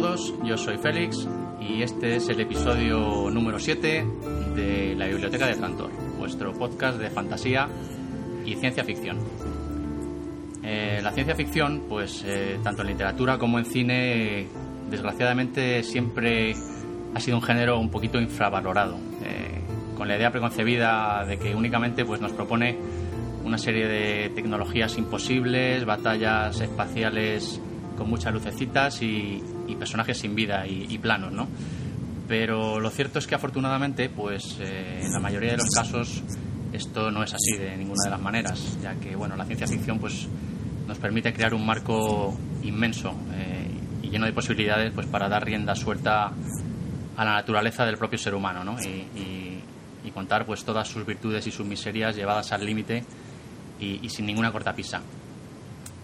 todos, yo soy Félix y este es el episodio número 7 de la Biblioteca de Trantor, vuestro podcast de fantasía y ciencia ficción. Eh, la ciencia ficción, pues eh, tanto en literatura como en cine, desgraciadamente siempre ha sido un género un poquito infravalorado, eh, con la idea preconcebida de que únicamente pues, nos propone una serie de tecnologías imposibles, batallas espaciales con muchas lucecitas y, personajes sin vida y, planos, ¿no? Pero lo cierto es que afortunadamente, pues eh, en la mayoría de los casos esto no es así de ninguna de las maneras, ya que bueno, la ciencia ficción pues nos permite crear un marco inmenso eh, y lleno de posibilidades pues para dar rienda suelta a la naturaleza del propio ser humano, ¿no? Y, contar pues todas sus virtudes y sus miserias llevadas al límite y, sin ninguna cortapisa.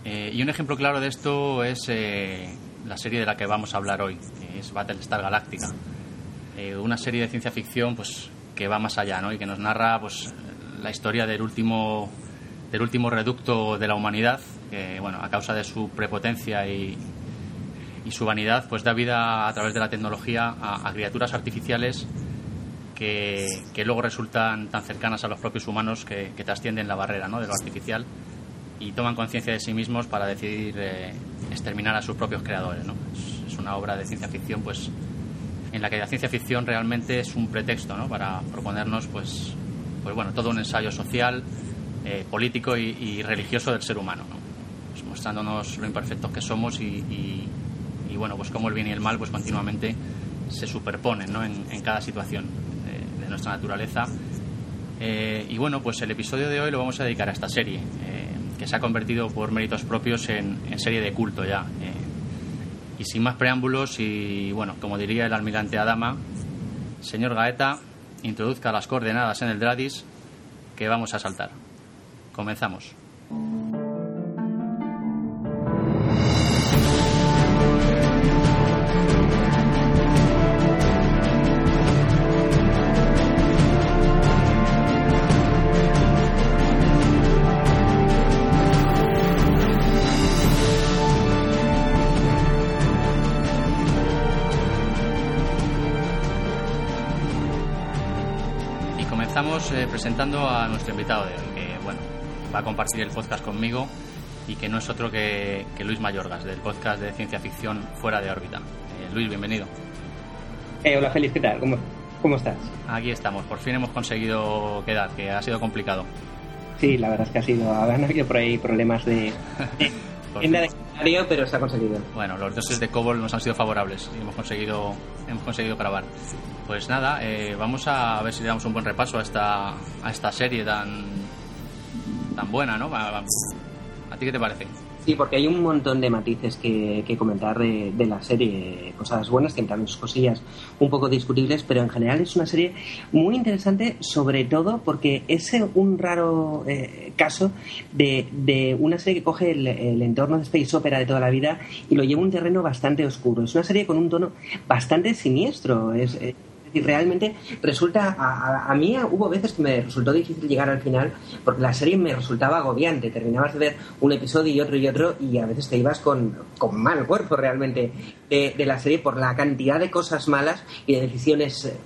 Eh, y un ejemplo claro de esto es eh, la serie de la que vamos a hablar hoy, que es Battlestar Galactica. Eh, una serie de ciencia ficción pues, que va más allá ¿no? y que nos narra pues, la historia del último, del último reducto de la humanidad, que bueno, a causa de su prepotencia y, y su vanidad, pues da vida a través de la tecnología a, criaturas artificiales que, que, luego resultan tan cercanas a los propios humanos que, que trascienden la barrera ¿no? de lo artificial y toman conciencia de sí mismos para decidir eh, exterminar a sus propios creadores. ¿no? Es, una obra de ciencia ficción pues, en la que la ciencia ficción realmente es un pretexto ¿no? para proponernos pues, pues, bueno, todo un ensayo social, eh, político y, religioso del ser humano, ¿no? Pues mostrándonos lo imperfectos que somos y, y, bueno, pues cómo el bien y el mal pues continuamente se superponen ¿no? en, cada situación de, de nuestra naturaleza. Eh, y bueno, pues el episodio de hoy lo vamos a dedicar a esta serie se ha convertido por méritos propios en, serie de culto ya. Eh. y sin más preámbulos y bueno, como diría el almirante Adama, señor Gaeta, introduzca las coordenadas en el Dradis que vamos a saltar. Comenzamos. Presentando a nuestro invitado de hoy, que bueno, va a compartir el podcast conmigo y que no es otro que, Luis Mayorgas, del podcast de ciencia ficción Fuera de órbita. Eh, Luis, bienvenido. Eh, hola, Feliz, ¿qué tal? ¿Cómo, ¿Cómo estás? Aquí estamos, por fin hemos conseguido quedar, que ha sido complicado. Sí, la verdad es que ha sido, habrán habido por ahí problemas de, de pero se ha conseguido. Bueno, los doses de Cobol nos han sido favorables y hemos conseguido, hemos conseguido grabar. Pues nada, eh, vamos a ver si le damos un buen repaso a esta, a esta serie tan, tan buena, ¿no? ¿A, ti qué te parece? Sí, porque hay un montón de matices que, que comentar de, de, la serie. Cosas buenas, que también sus cosillas un poco discutibles, pero en general es una serie muy interesante, sobre todo porque es un raro eh, caso de, de, una serie que coge el, el, entorno de Space Opera de toda la vida y lo lleva a un terreno bastante oscuro. Es una serie con un tono bastante siniestro. Es, eh, y realmente resulta, a, mí hubo veces que me resultó difícil llegar al final porque la serie me resultaba agobiante, terminabas de ver un episodio y otro y otro y a veces te ibas con, con mal cuerpo realmente de, la serie por la cantidad de cosas malas y de decisiones eh,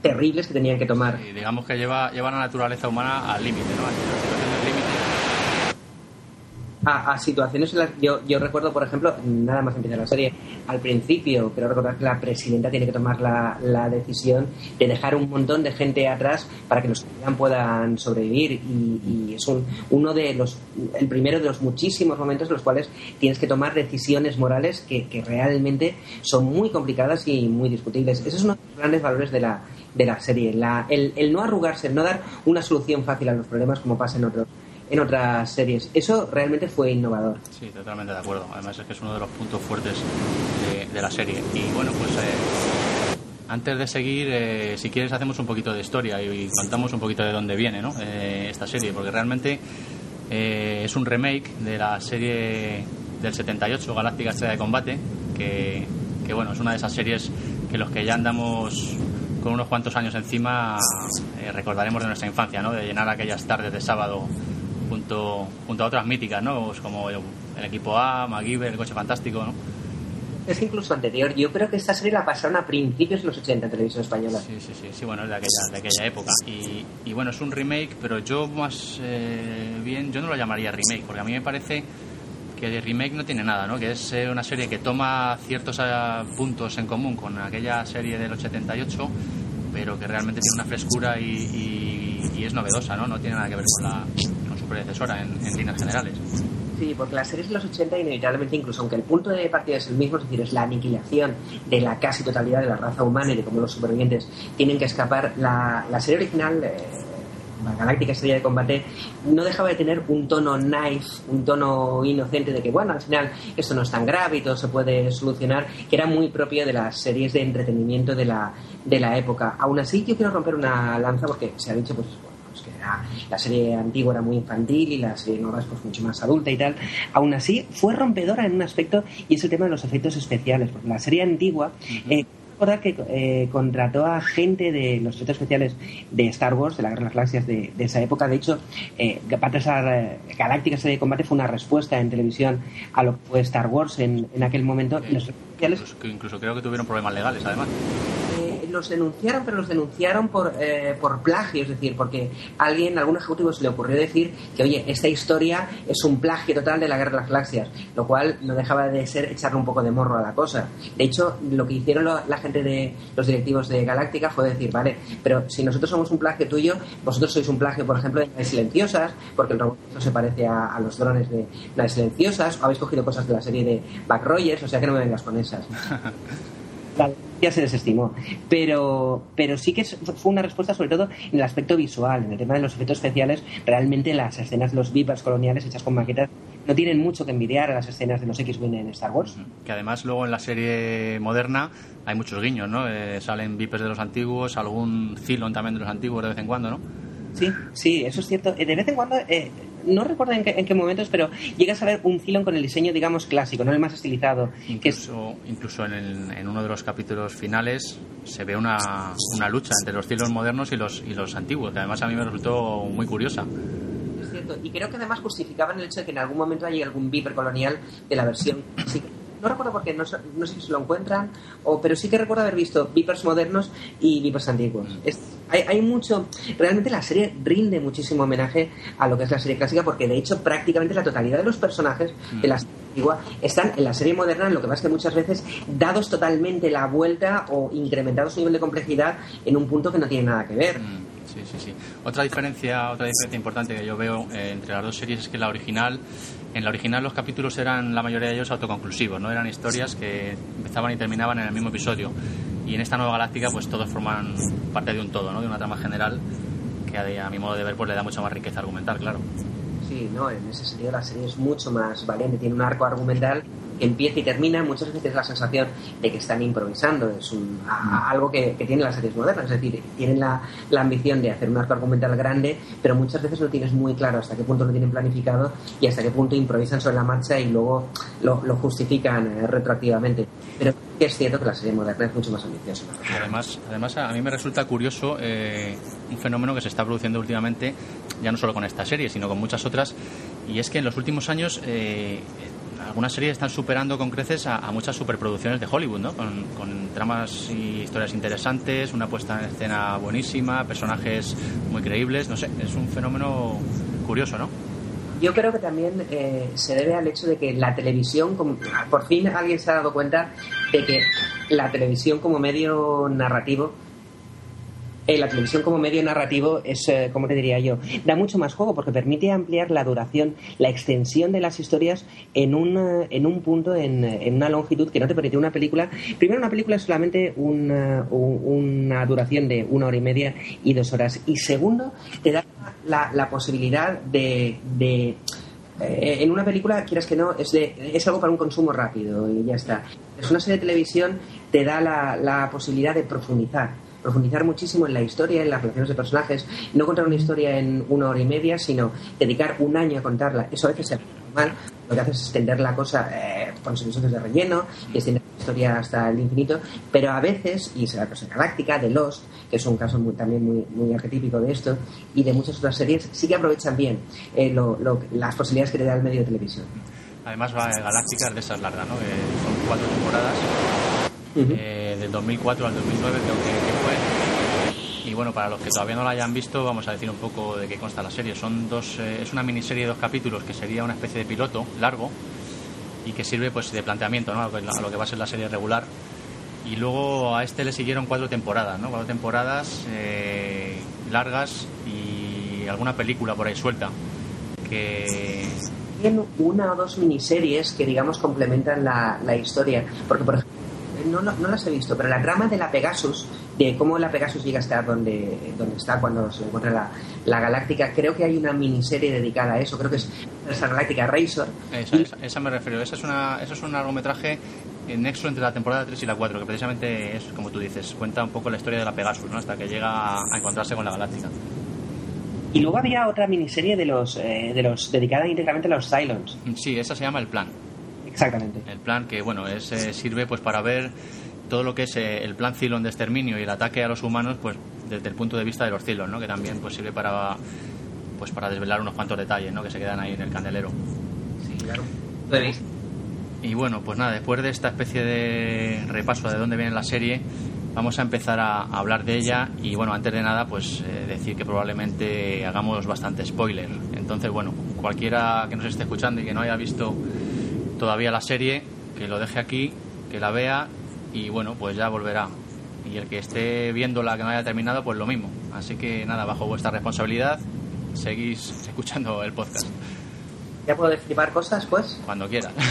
terribles que tenían que tomar. Digamos que lleva, lleva la naturaleza humana al límite, ¿no? A, situaciones en las yo, yo recuerdo, por ejemplo, nada más empezar la serie, al principio, creo recordar que la presidenta tiene que tomar la, la decisión de dejar un montón de gente atrás para que los que puedan sobrevivir y, es un, uno de los, el primero de los muchísimos momentos en los cuales tienes que tomar decisiones morales que, que realmente son muy complicadas y muy discutibles. Esos son uno de los grandes valores de la, de la serie, la, el, el no arrugarse, el no dar una solución fácil a los problemas como pasa en otros en otras series. Eso realmente fue innovador. Sí, totalmente de acuerdo. Además es que es uno de los puntos fuertes de, la serie. Y bueno, pues eh, antes de seguir, eh, si quieres hacemos un poquito de historia y, contamos un poquito de dónde viene ¿no? Eh, esta serie, porque realmente es un remake de la serie del 78, Galáctica Estrella de Combate, que, que bueno, es una de esas series que los que ya andamos con unos cuantos años encima recordaremos de nuestra infancia, ¿no? De llenar aquellas tardes de sábado junto, junto a otras míticas, ¿no? Pues como el equipo A, MacGyver, el coche fantástico, ¿no? es incluso anterior. Yo creo que esta serie la pasaron a principios de los 80 en televisión española. Sí, sí, sí, sí bueno, es de aquella, de aquella época. Y, y bueno, es un remake, pero yo más eh, bien, yo no lo llamaría remake, porque a mí me parece que el remake no tiene nada, ¿no? Que es eh, una serie que toma ciertos eh, puntos en común con aquella serie del 78, pero que realmente tiene una frescura y, y, es novedosa, ¿no? No tiene nada que ver con, la, predecesora en, en líneas generales. Sí, porque las series de los 80 inevitablemente, incluso aunque el punto de partida es el mismo, es decir, es la aniquilación de la casi totalidad de la raza humana y de cómo los supervivientes tienen que escapar, la, la serie original... Eh, la galáctica serie de combate no dejaba de tener un tono nice, un tono inocente de que, bueno, al final esto no es tan grave y todo se puede solucionar, que era muy propio de las series de entretenimiento de la, de la época. Aún así, yo quiero romper una lanza porque se ha dicho, pues, pues que la serie antigua era muy infantil y la serie nueva es pues mucho más adulta y tal. Aún así, fue rompedora en un aspecto y es el tema de los efectos especiales, porque la serie antigua... eh, que eh, contrató a gente de los efectos especiales de Star Wars, de la Guerra de las Galaxias de, de esa época. De hecho, eh, Battlestar eh, Galáctica serie de combate fue una respuesta en televisión a lo que fue Star Wars en, en aquel momento. Eh, los incluso, incluso creo que tuvieron problemas legales, además los denunciaron, pero los denunciaron por, eh, por plagio, es decir, porque alguien, algún ejecutivo se le ocurrió decir que, oye, esta historia es un plagio total de la Guerra de las Galaxias, lo cual no dejaba de ser echarle un poco de morro a la cosa. De hecho, lo que hicieron la gente de los directivos de Galáctica fue decir, vale, pero si nosotros somos un plagio tuyo, vosotros sois un plagio, por ejemplo, de las silenciosas, porque el robot se parece a, a los drones de las silenciosas, o habéis cogido cosas de la serie de Back Rogers, o sea que no me vengas con esas. ya se desestimó. Pero, pero sí que fue una respuesta sobre todo en el aspecto visual, en el tema de los efectos especiales. Realmente las escenas los Vipers coloniales hechas con maquetas no tienen mucho que envidiar a las escenas de los X-Wing en Star Wars. Que además luego en la serie moderna hay muchos guiños, ¿no? Eh, salen Vipers de los antiguos, algún Cylon también de los antiguos de vez en cuando, ¿no? Sí, sí, eso es cierto. De vez en cuando, eh, no recuerdo en qué, en qué, momentos, pero llegas a ver un Cylon con el diseño, digamos, clásico, no el más estilizado. Incluso, es... incluso en, el, en, uno de los capítulos finales se ve una, una lucha entre los Cylons modernos y los, y los antiguos, que además a mí me resultó muy curiosa. Es cierto, y creo que además justificaban el hecho de que en algún momento haya algún Viper colonial de la versión no recuerdo por qué, no, no, sé si lo encuentran, o, pero sí que recuerdo haber visto Vipers modernos y Vipers antiguos. Es, hay, hay, mucho, realmente la serie rinde muchísimo homenaje a lo que es la serie clásica, porque de hecho prácticamente la totalidad de los personajes de la serie antigua están en la serie moderna, lo que pasa es que muchas veces dados totalmente la vuelta o incrementados su nivel de complejidad en un punto que no tiene nada que ver. Sí, sí, sí. Otra diferencia, otra diferencia importante que yo veo eh, entre las dos series es que la original en la original los capítulos eran la mayoría de ellos autoconclusivos, no eran historias que empezaban y terminaban en el mismo episodio. Y en esta nueva galáctica pues todos forman parte de un todo, ¿no? de una trama general que a, mi modo de ver pues le da mucha más riqueza argumental, claro. Sí, no, en ese sentido la serie es mucho más valiente, tiene un arco argumental que empieza y termina, muchas veces la sensación de que están improvisando, es un, a, algo que, que, tienen las series modernas, es decir, tienen la, la, ambición de hacer un arco argumental grande, pero muchas veces no tienes muy claro hasta qué punto lo tienen planificado y hasta qué punto improvisan sobre la marcha y luego lo, lo justifican eh, retroactivamente. Pero es cierto que la serie moderna es mucho más ambiciosa. Además, además a mí me resulta curioso eh, un fenómeno que se está produciendo últimamente, ya no solo con esta serie, sino con muchas otras, y es que en los últimos años eh, algunas series están superando con creces a, muchas superproducciones de Hollywood, ¿no? Con, con, tramas y historias interesantes, una puesta en escena buenísima, personajes muy creíbles, no sé, es un fenómeno curioso, ¿no? Yo creo que también eh, se debe al hecho de que la televisión, como, por fin alguien se ha dado cuenta de que la televisión como medio narrativo eh, la televisión como medio narrativo es, eh, como te diría yo, da mucho más juego porque permite ampliar la duración, la extensión de las historias en, una, en un punto, en, en, una longitud que no te permite una película. Primero, una película es solamente una, una duración de una hora y media y dos horas. Y segundo, te da la, la posibilidad de, de eh, en una película, quieras que no, es, de, es algo para un consumo rápido y ya está. Es una serie de televisión te da la, la posibilidad de profundizar profundizar muchísimo en la historia, en las relaciones de personajes, no contar una historia en una hora y media, sino dedicar un año a contarla. Eso a veces se mal, lo que hace es extender la cosa eh, con episodios de relleno y extender la historia hasta el infinito, pero a veces, y será la cosa galáctica, de Lost, que es un caso muy, también muy, muy arquetípico de esto, y de muchas otras series, sí que aprovechan bien eh, lo, lo, las posibilidades que le da el medio de televisión. Además, va Galáctica de esas largas, ¿no? son cuatro temporadas, eh, del 2004 al 2009 creo que. Y bueno, para los que todavía no la hayan visto, vamos a decir un poco de qué consta la serie. Son dos, eh, es una miniserie de dos capítulos que sería una especie de piloto largo y que sirve pues de planteamiento ¿no? a, lo que, va a ser la serie regular. Y luego a este le siguieron cuatro temporadas, ¿no? Cuatro temporadas eh, largas y alguna película por ahí suelta que una o dos miniseries que, digamos, complementan la, la historia. Porque, por ejemplo, no, no, las he visto, pero la trama de la Pegasus, de cómo la Pegasus llega a estar donde, donde está cuando se encuentra la, la Galáctica, creo que hay una miniserie dedicada a eso, creo que es esa Galáctica Razor. Esa, esa, me refiero, esa es, una, eso es un largometraje en nexo entre la temporada 3 y la 4, que precisamente es, como tú dices, cuenta un poco la historia de la Pegasus, ¿no? hasta que llega a encontrarse con la Galáctica. Y luego había otra miniserie de los, eh, de los dedicada íntegramente a los Cylons. Sí, esa se llama El Plan. Exactamente. El plan que, bueno, es, eh, sirve pues para ver todo lo que es eh, el plan Cylon de exterminio y el ataque a los humanos, pues desde el punto de vista de los Cylon, ¿no? Que también pues sirve para pues para desvelar unos cuantos detalles, ¿no? Que se quedan ahí en el candelero. Sí, claro. Y bueno, pues nada, después de esta especie de repaso de dónde viene la serie, vamos a empezar a, hablar de ella y bueno, antes de nada, pues eh, decir que probablemente hagamos bastante spoiler. Entonces, bueno, cualquiera que nos esté escuchando y que no haya visto todavía la serie, que lo deje aquí, que la vea y bueno, pues ya volverá. Y el que esté viendo la que no haya terminado, pues lo mismo. Así que nada, bajo vuestra responsabilidad, seguís escuchando el podcast. ¿Ya puedo flipar cosas, pues? Cuando quieras.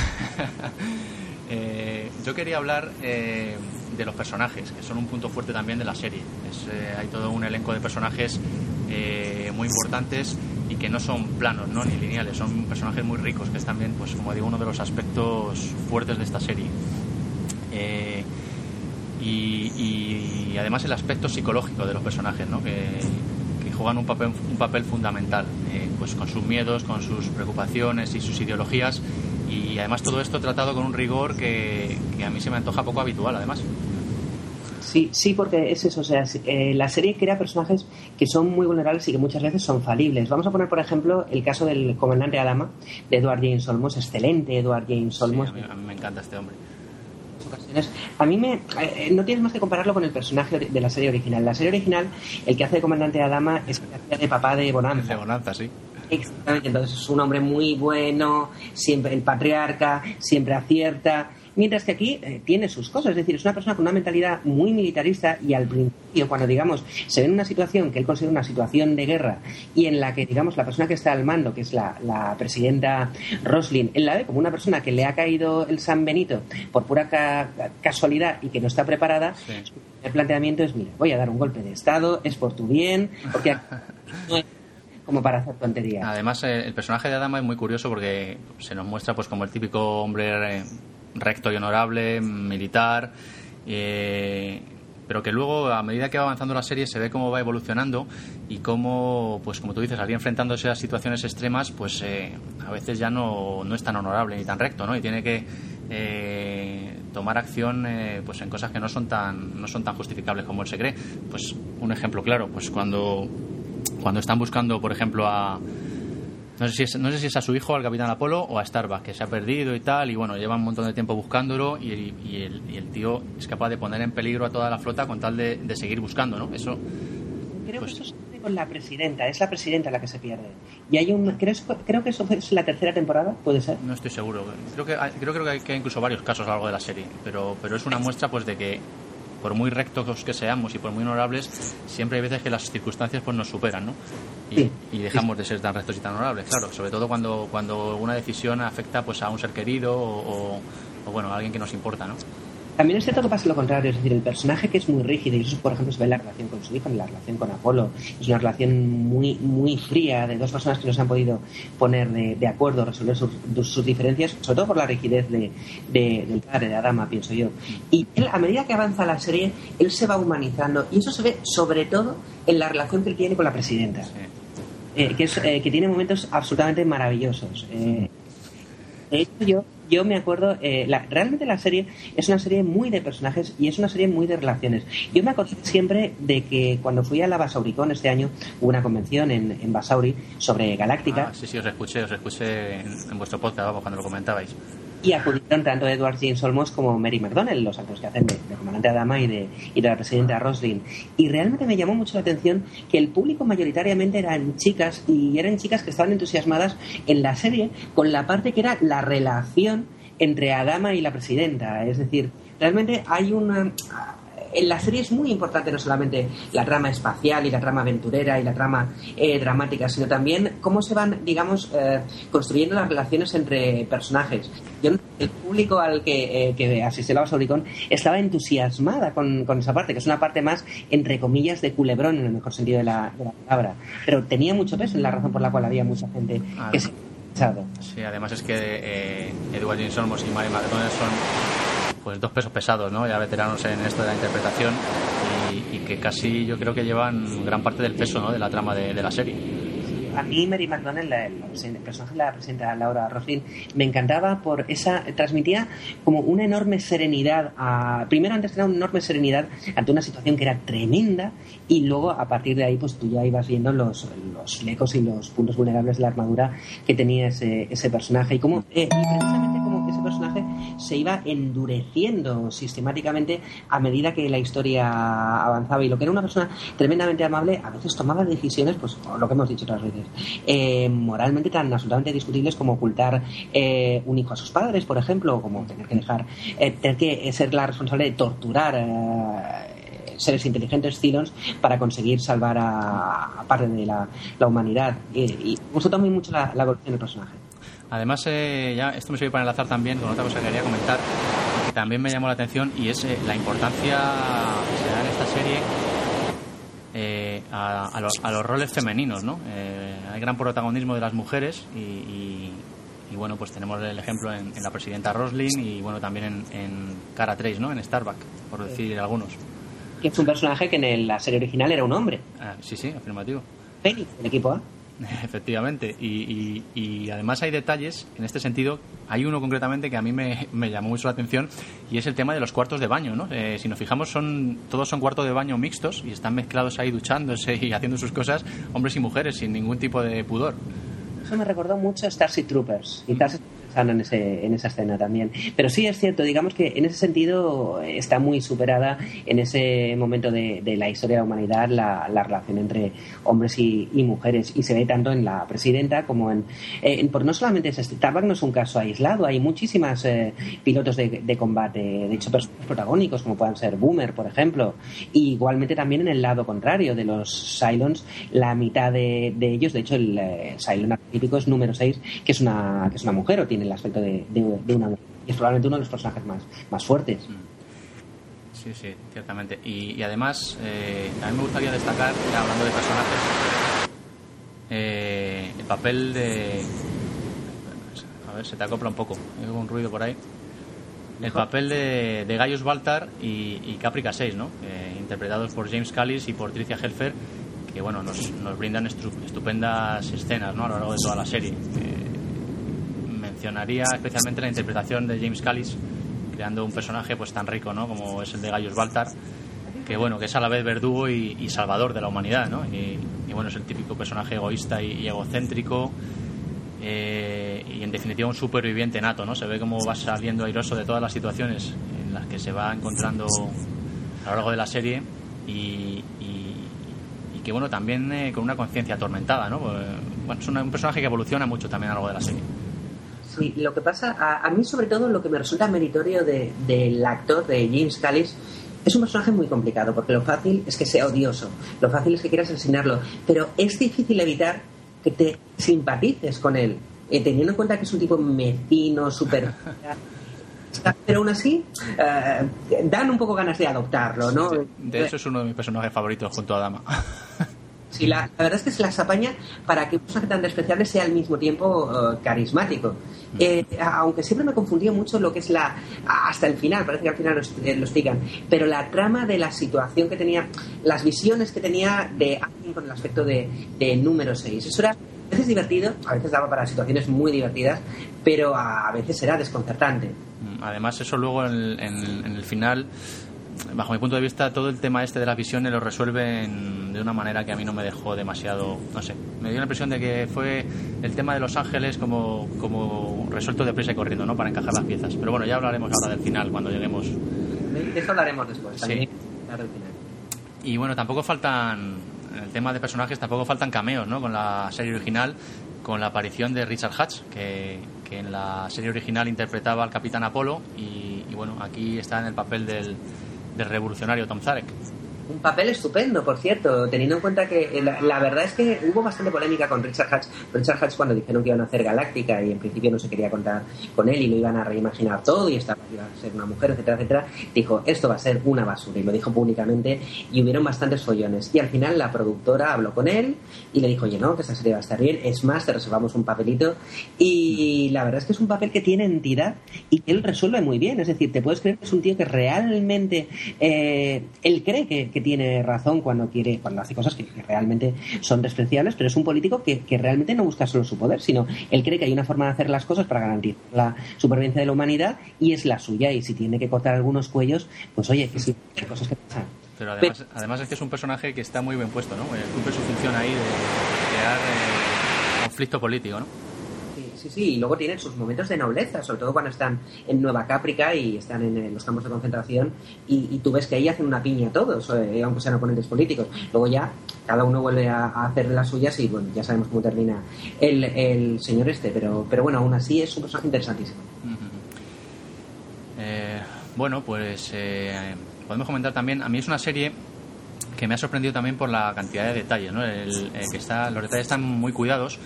Eh, yo quería hablar eh, de los personajes, que son un punto fuerte también de la serie. Eh, hay todo un elenco de personajes muy importantes y que no son planos ¿no? ni lineales, son personajes muy ricos, que es también, pues como digo, uno de los aspectos fuertes de esta serie. Eh, y, además el aspecto psicológico de los personajes, ¿no? que, juegan un papel, un papel fundamental, pues con sus miedos, con sus preocupaciones y sus ideologías y además todo esto tratado con un rigor que, que, a mí se me antoja poco habitual además. Sí, sí, porque es eso. O sea, eh, la serie crea personajes que son muy vulnerables y que muchas veces son falibles. Vamos a poner, por ejemplo, el caso del comandante Adama, de Edward James Olmos. Excelente, Edward James Olmos. a, mí, me encanta este hombre. A mí me. Eh, no tienes más que compararlo con el personaje de la serie original. La serie original, el que hace de comandante Adama es el que hace de papá de Bonanza. De Bonanza, sí. Exactamente, entonces es un hombre muy bueno, siempre el patriarca, siempre acierta Mientras que aquí eh, tiene sus cosas, es decir, es una persona con una mentalidad muy militarista y al principio, cuando digamos, se ve en una situación que él considera una situación de guerra y en la que, digamos, la persona que está al mando, que es la, presidenta Roslin, él la ve como una persona que le ha caído el San Benito por pura casualidad y que no está preparada, el planteamiento es, mira, voy a dar un golpe de Estado, es por tu bien, porque no es como para hacer tonterías. Además, eh, el personaje de Adama es muy curioso porque se nos muestra pues como el típico hombre eh, recto y honorable, militar, eh, pero que luego a medida que va avanzando la serie se ve cómo va evolucionando y cómo, pues como tú dices, al ir enfrentándose a situaciones extremas, pues eh, a veces ya no, no, es tan honorable ni tan recto, ¿no? Y tiene que eh, tomar acción pues en cosas que no son tan no son tan justificables como él se cree. Pues un ejemplo claro, pues cuando cuando están buscando, por ejemplo, a no sé, si es, no sé si es a su hijo, al Capitán Apolo, o a Starbuck, que se ha perdido y tal, y bueno, lleva un montón de tiempo buscándolo y, el, y, el, tío es capaz de poner en peligro a toda la flota con tal de, seguir buscando, ¿no? Eso... Creo que pues eso se con la presidenta, es la presidenta la que se pierde. Y hay un, creo, creo que eso es la tercera temporada, ¿puede ser? No estoy seguro. Creo que, creo, creo que, hay, que incluso varios casos a lo largo de la serie, pero, pero es una muestra pues de que por muy rectos que seamos y por muy honorables, siempre hay veces que las circunstancias pues nos superan, ¿no? Y, dejamos de ser tan rectos y tan honorables, claro, sobre todo cuando, cuando una decisión afecta pues a un ser querido o, o bueno, a alguien que nos importa, ¿no? También es cierto que pasa lo contrario, es decir, el personaje que es muy rígido, y eso por ejemplo se ve en la relación con su hijo, en la relación con Apolo, es una relación muy muy fría de dos personas que no se han podido poner de, acuerdo, resolver sus, diferencias, sobre todo por la rigidez de, del padre de Adama, pienso yo. Y a medida que avanza la serie, él se va humanizando, y eso se ve sobre todo en la relación que él tiene con la presidenta. Eh, que, es, eh, que tiene momentos absolutamente maravillosos. Eh, de hecho, yo yo me acuerdo, eh, la, realmente la serie es una serie muy de personajes y es una serie muy de relaciones. Yo me acuerdo siempre de que cuando fui a la Basauricon este año, hubo una convención en, en Basauri sobre Galáctica. Ah, sí, sí, os escuché, os escuché en, vuestro podcast, vamos, cuando lo comentabais. Y acudieron tanto Edward James Olmos como Mary McDonnell, los actores que hacen de, Comandante Adama y de, y de la Presidenta Roslin. Y realmente me llamó mucho la atención que el público mayoritariamente eran chicas y eran chicas que estaban entusiasmadas en la serie con la parte que era la relación entre Adama y la Presidenta. Es decir, realmente hay una en la serie es muy importante no solamente la trama espacial y la trama aventurera y la trama eh, dramática, sino también cómo se van, digamos, eh, construyendo las relaciones entre personajes. Yo, el público al que, eh, que asistió a la Sauricón estaba entusiasmada con, esa parte, que es una parte más, entre comillas, de culebrón en el mejor sentido de la, palabra. Pero tenía mucho peso en la razón por la cual había mucha gente que se Sí, además es que eh, Edward James Olmos y Mary McDonald son pues dos pesos pesados, ¿no? Ya veteranos en esto de la interpretación y, que casi yo creo que llevan gran parte del peso, ¿no? De la trama de, la serie. A mí Mary McDonnell, el personaje de la presidenta Laura Roslin, me encantaba por esa transmitía como una enorme serenidad. A, primero antes era una enorme serenidad ante una situación que era tremenda y luego a partir de ahí pues tú ya ibas viendo los, los lecos y los puntos vulnerables de la armadura que tenía ese, ese personaje y como eh, y precisamente como ese personaje se iba endureciendo sistemáticamente a medida que la historia avanzaba y lo que era una persona tremendamente amable a veces tomaba decisiones pues lo que hemos dicho otras veces eh, moralmente tan absolutamente discutibles como ocultar eh, un hijo a sus padres por ejemplo como tener que dejar tener que ser la responsable de torturar seres inteligentes Cylons para conseguir salvar a, parte de la, humanidad. Y, y, me gustó también mucho la, evolución del personaje. Además, eh, ya esto me sirve para enlazar también con otra cosa que quería comentar, que también me llamó la atención, y es eh, la importancia que se da en esta serie eh, a, los roles femeninos, ¿no? hay gran protagonismo de las mujeres y, bueno, pues tenemos el ejemplo en, la presidenta Roslin y bueno, también en, en Cara Trace, ¿no? En Starbuck, por decir algunos que es un personaje que en la serie original era un hombre. Ah, sí, sí, afirmativo. Penny, el equipo A. Efectivamente, y, y, además hay detalles en este sentido. Hay uno concretamente que a mí me, llamó mucho la atención y es el tema de los cuartos de baño. ¿no? Eh, si nos fijamos, son todos son cuartos de baño mixtos y están mezclados ahí duchándose y haciendo sus cosas, hombres y mujeres, sin ningún tipo de pudor. Eso me recordó mucho a Starship Troopers. Y en, ese, en esa escena también. Pero sí es cierto, digamos que en ese sentido está muy superada en ese momento de, la historia de la humanidad la, relación entre hombres y, mujeres. Y se ve tanto en la presidenta como en. por no solamente ese Starbuck no es un caso aislado, hay muchísimas eh, pilotos de, combate, de hecho, personajes protagónicos, como puedan ser Boomer, por ejemplo. Y igualmente también en el lado contrario de los Cylons, la mitad de, ellos, de hecho, el eh, Cylon arquetípico es número 6, que es una, que es una mujer o tiene el aspecto de, una mujer. Y es probablemente uno de los personajes más, más fuertes. Mm. Sí, sí, ciertamente. Y, además, eh, a mí me gustaría destacar, hablando de personajes, eh, el papel de. A ver, se te acopla un poco. Hay un ruido por ahí. El papel de, de Gaius Baltar y, y Caprica 6, ¿no? Eh, interpretados por James Callis y por Tricia Helfer, que bueno, nos, nos brindan estupendas escenas ¿no? a lo largo de toda la serie mencionaría especialmente la interpretación de James Callis, creando un personaje pues tan rico ¿no? como es el de Gaius Baltar, que bueno, que es a la vez verdugo y, salvador de la humanidad, ¿no? Y, bueno, es el típico personaje egoísta y, egocéntrico. Eh, y en definitiva un superviviente nato, ¿no? Se ve cómo va saliendo airoso de todas las situaciones en las que se va encontrando a lo largo de la serie y, que bueno, también eh, con una conciencia atormentada, ¿no? Pues, bueno, es un personaje que evoluciona mucho también a lo largo de la serie. Sí, lo que pasa, a, mí sobre todo lo que me resulta meritorio del actor, de James Callis, es un personaje muy complicado, porque lo fácil es que sea odioso, lo fácil es que quieras asesinarlo, pero es difícil evitar que te simpatices con él, eh, teniendo en cuenta que es un tipo mecino, súper... pero aún así eh, dan un poco ganas de adoptarlo, ¿no? De hecho es uno de mis personajes favoritos junto a Dama. Sí, la, verdad es que se las apaña para que un personaje tan despreciable sea al mismo tiempo eh, carismático. Mm. Eh, aunque siempre me confundió mucho lo que es la. hasta el final, parece que al final lo, eh. Pero la trama de la situación que tenía, las visiones que tenía de alguien con el aspecto de, número 6, eso era veces divertido, a veces daba para situaciones muy divertidas, pero a veces era desconcertante. Mm, además, eso luego en, el final, bajo mi punto de vista, todo el tema este de las visiones lo resuelven de una manera que a mí no me dejó demasiado, no sé, me dio la impresión de que fue el tema de Los Ángeles como, como resuelto deprisa y corriendo, ¿no? Para encajar las piezas. Pero bueno, ya hablaremos ahora del final cuando lleguemos. De eso hablaremos después, también. Y bueno, tampoco faltan en el tema de personajes tampoco faltan cameos, ¿no? Con la serie original, con la aparición de Richard Hatch, que, en la serie original interpretaba al Capitán Apolo y, bueno, aquí está en el papel del, revolucionario Tom Zarek un papel estupendo, por cierto, teniendo en cuenta que eh, la, verdad es que hubo bastante polémica con Richard Hatch. Richard Hatch cuando dijeron que iban a hacer Galáctica y en principio no se quería contar con él y lo iban a reimaginar todo y estaba, iba a ser una mujer, etcétera, etcétera, dijo, esto va a ser una basura y lo dijo públicamente y hubieron bastantes follones. Y al final la productora habló con él y le dijo, oye, no, que esta serie va a estar bien, es más, te reservamos un papelito y la verdad es que es un papel que tiene entidad y que él resuelve muy bien, es decir, te puedes creer que es un tío que realmente eh, él cree que tiene razón cuando quiere, cuando hace cosas que, realmente son despreciables, pero es un político que, realmente no busca solo su poder, sino él cree que hay una forma de hacer las cosas para garantizar la supervivencia de la humanidad y es la suya. Y si tiene que cortar algunos cuellos, pues oye, que sí, hay cosas que pasan. Pero además, además es que es un personaje que está muy bien puesto, ¿no? Cumple su función ahí de crear eh, conflicto político, ¿no? Sí, sí, y luego tienen sus momentos de nobleza, sobre todo cuando están en Nueva Cáprica y están en, los campos de concentración y, tú ves que ahí hacen una piña todos, eh, aunque sean oponentes políticos. Luego ya cada uno vuelve a, hacer las suyas y bueno, ya sabemos cómo termina el, señor este, pero, pero bueno, aún así es un personaje interesantísimo. Eh, bueno, pues eh, podemos comentar también, a mí es una serie que me ha sorprendido también por la cantidad de detalles, ¿no? que está, los detalles están muy cuidados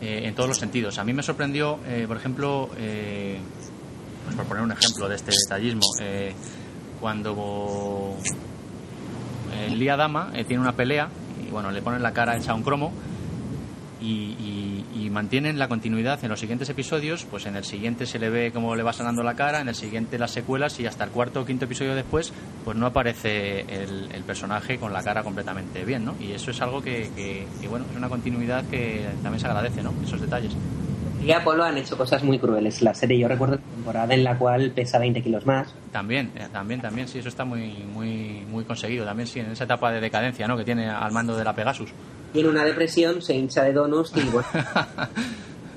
eh, en todos los sentidos. A mí me sorprendió, eh, por ejemplo, eh, pues por poner un ejemplo de este detallismo, cuando Lía Dama tiene una pelea y bueno, le ponen la cara hecha un cromo y, mantienen la continuidad en los siguientes episodios, pues en el siguiente se le ve cómo le va sanando la cara, en el siguiente las secuelas y hasta el cuarto o quinto episodio después, pues no aparece el, personaje con la cara completamente bien, ¿no? Y eso es algo que, bueno, es una continuidad que también se agradece, ¿no? Esos detalles. Y Apolo han hecho cosas muy crueles. La serie, yo recuerdo la temporada en la cual pesa 20 kilos más. También, eh, también, también, sí, eso está muy, muy, muy conseguido. También, sí, en esa etapa de decadencia, ¿no? Que tiene al mando de la Pegasus tiene una depresión, se hincha de donos y bueno.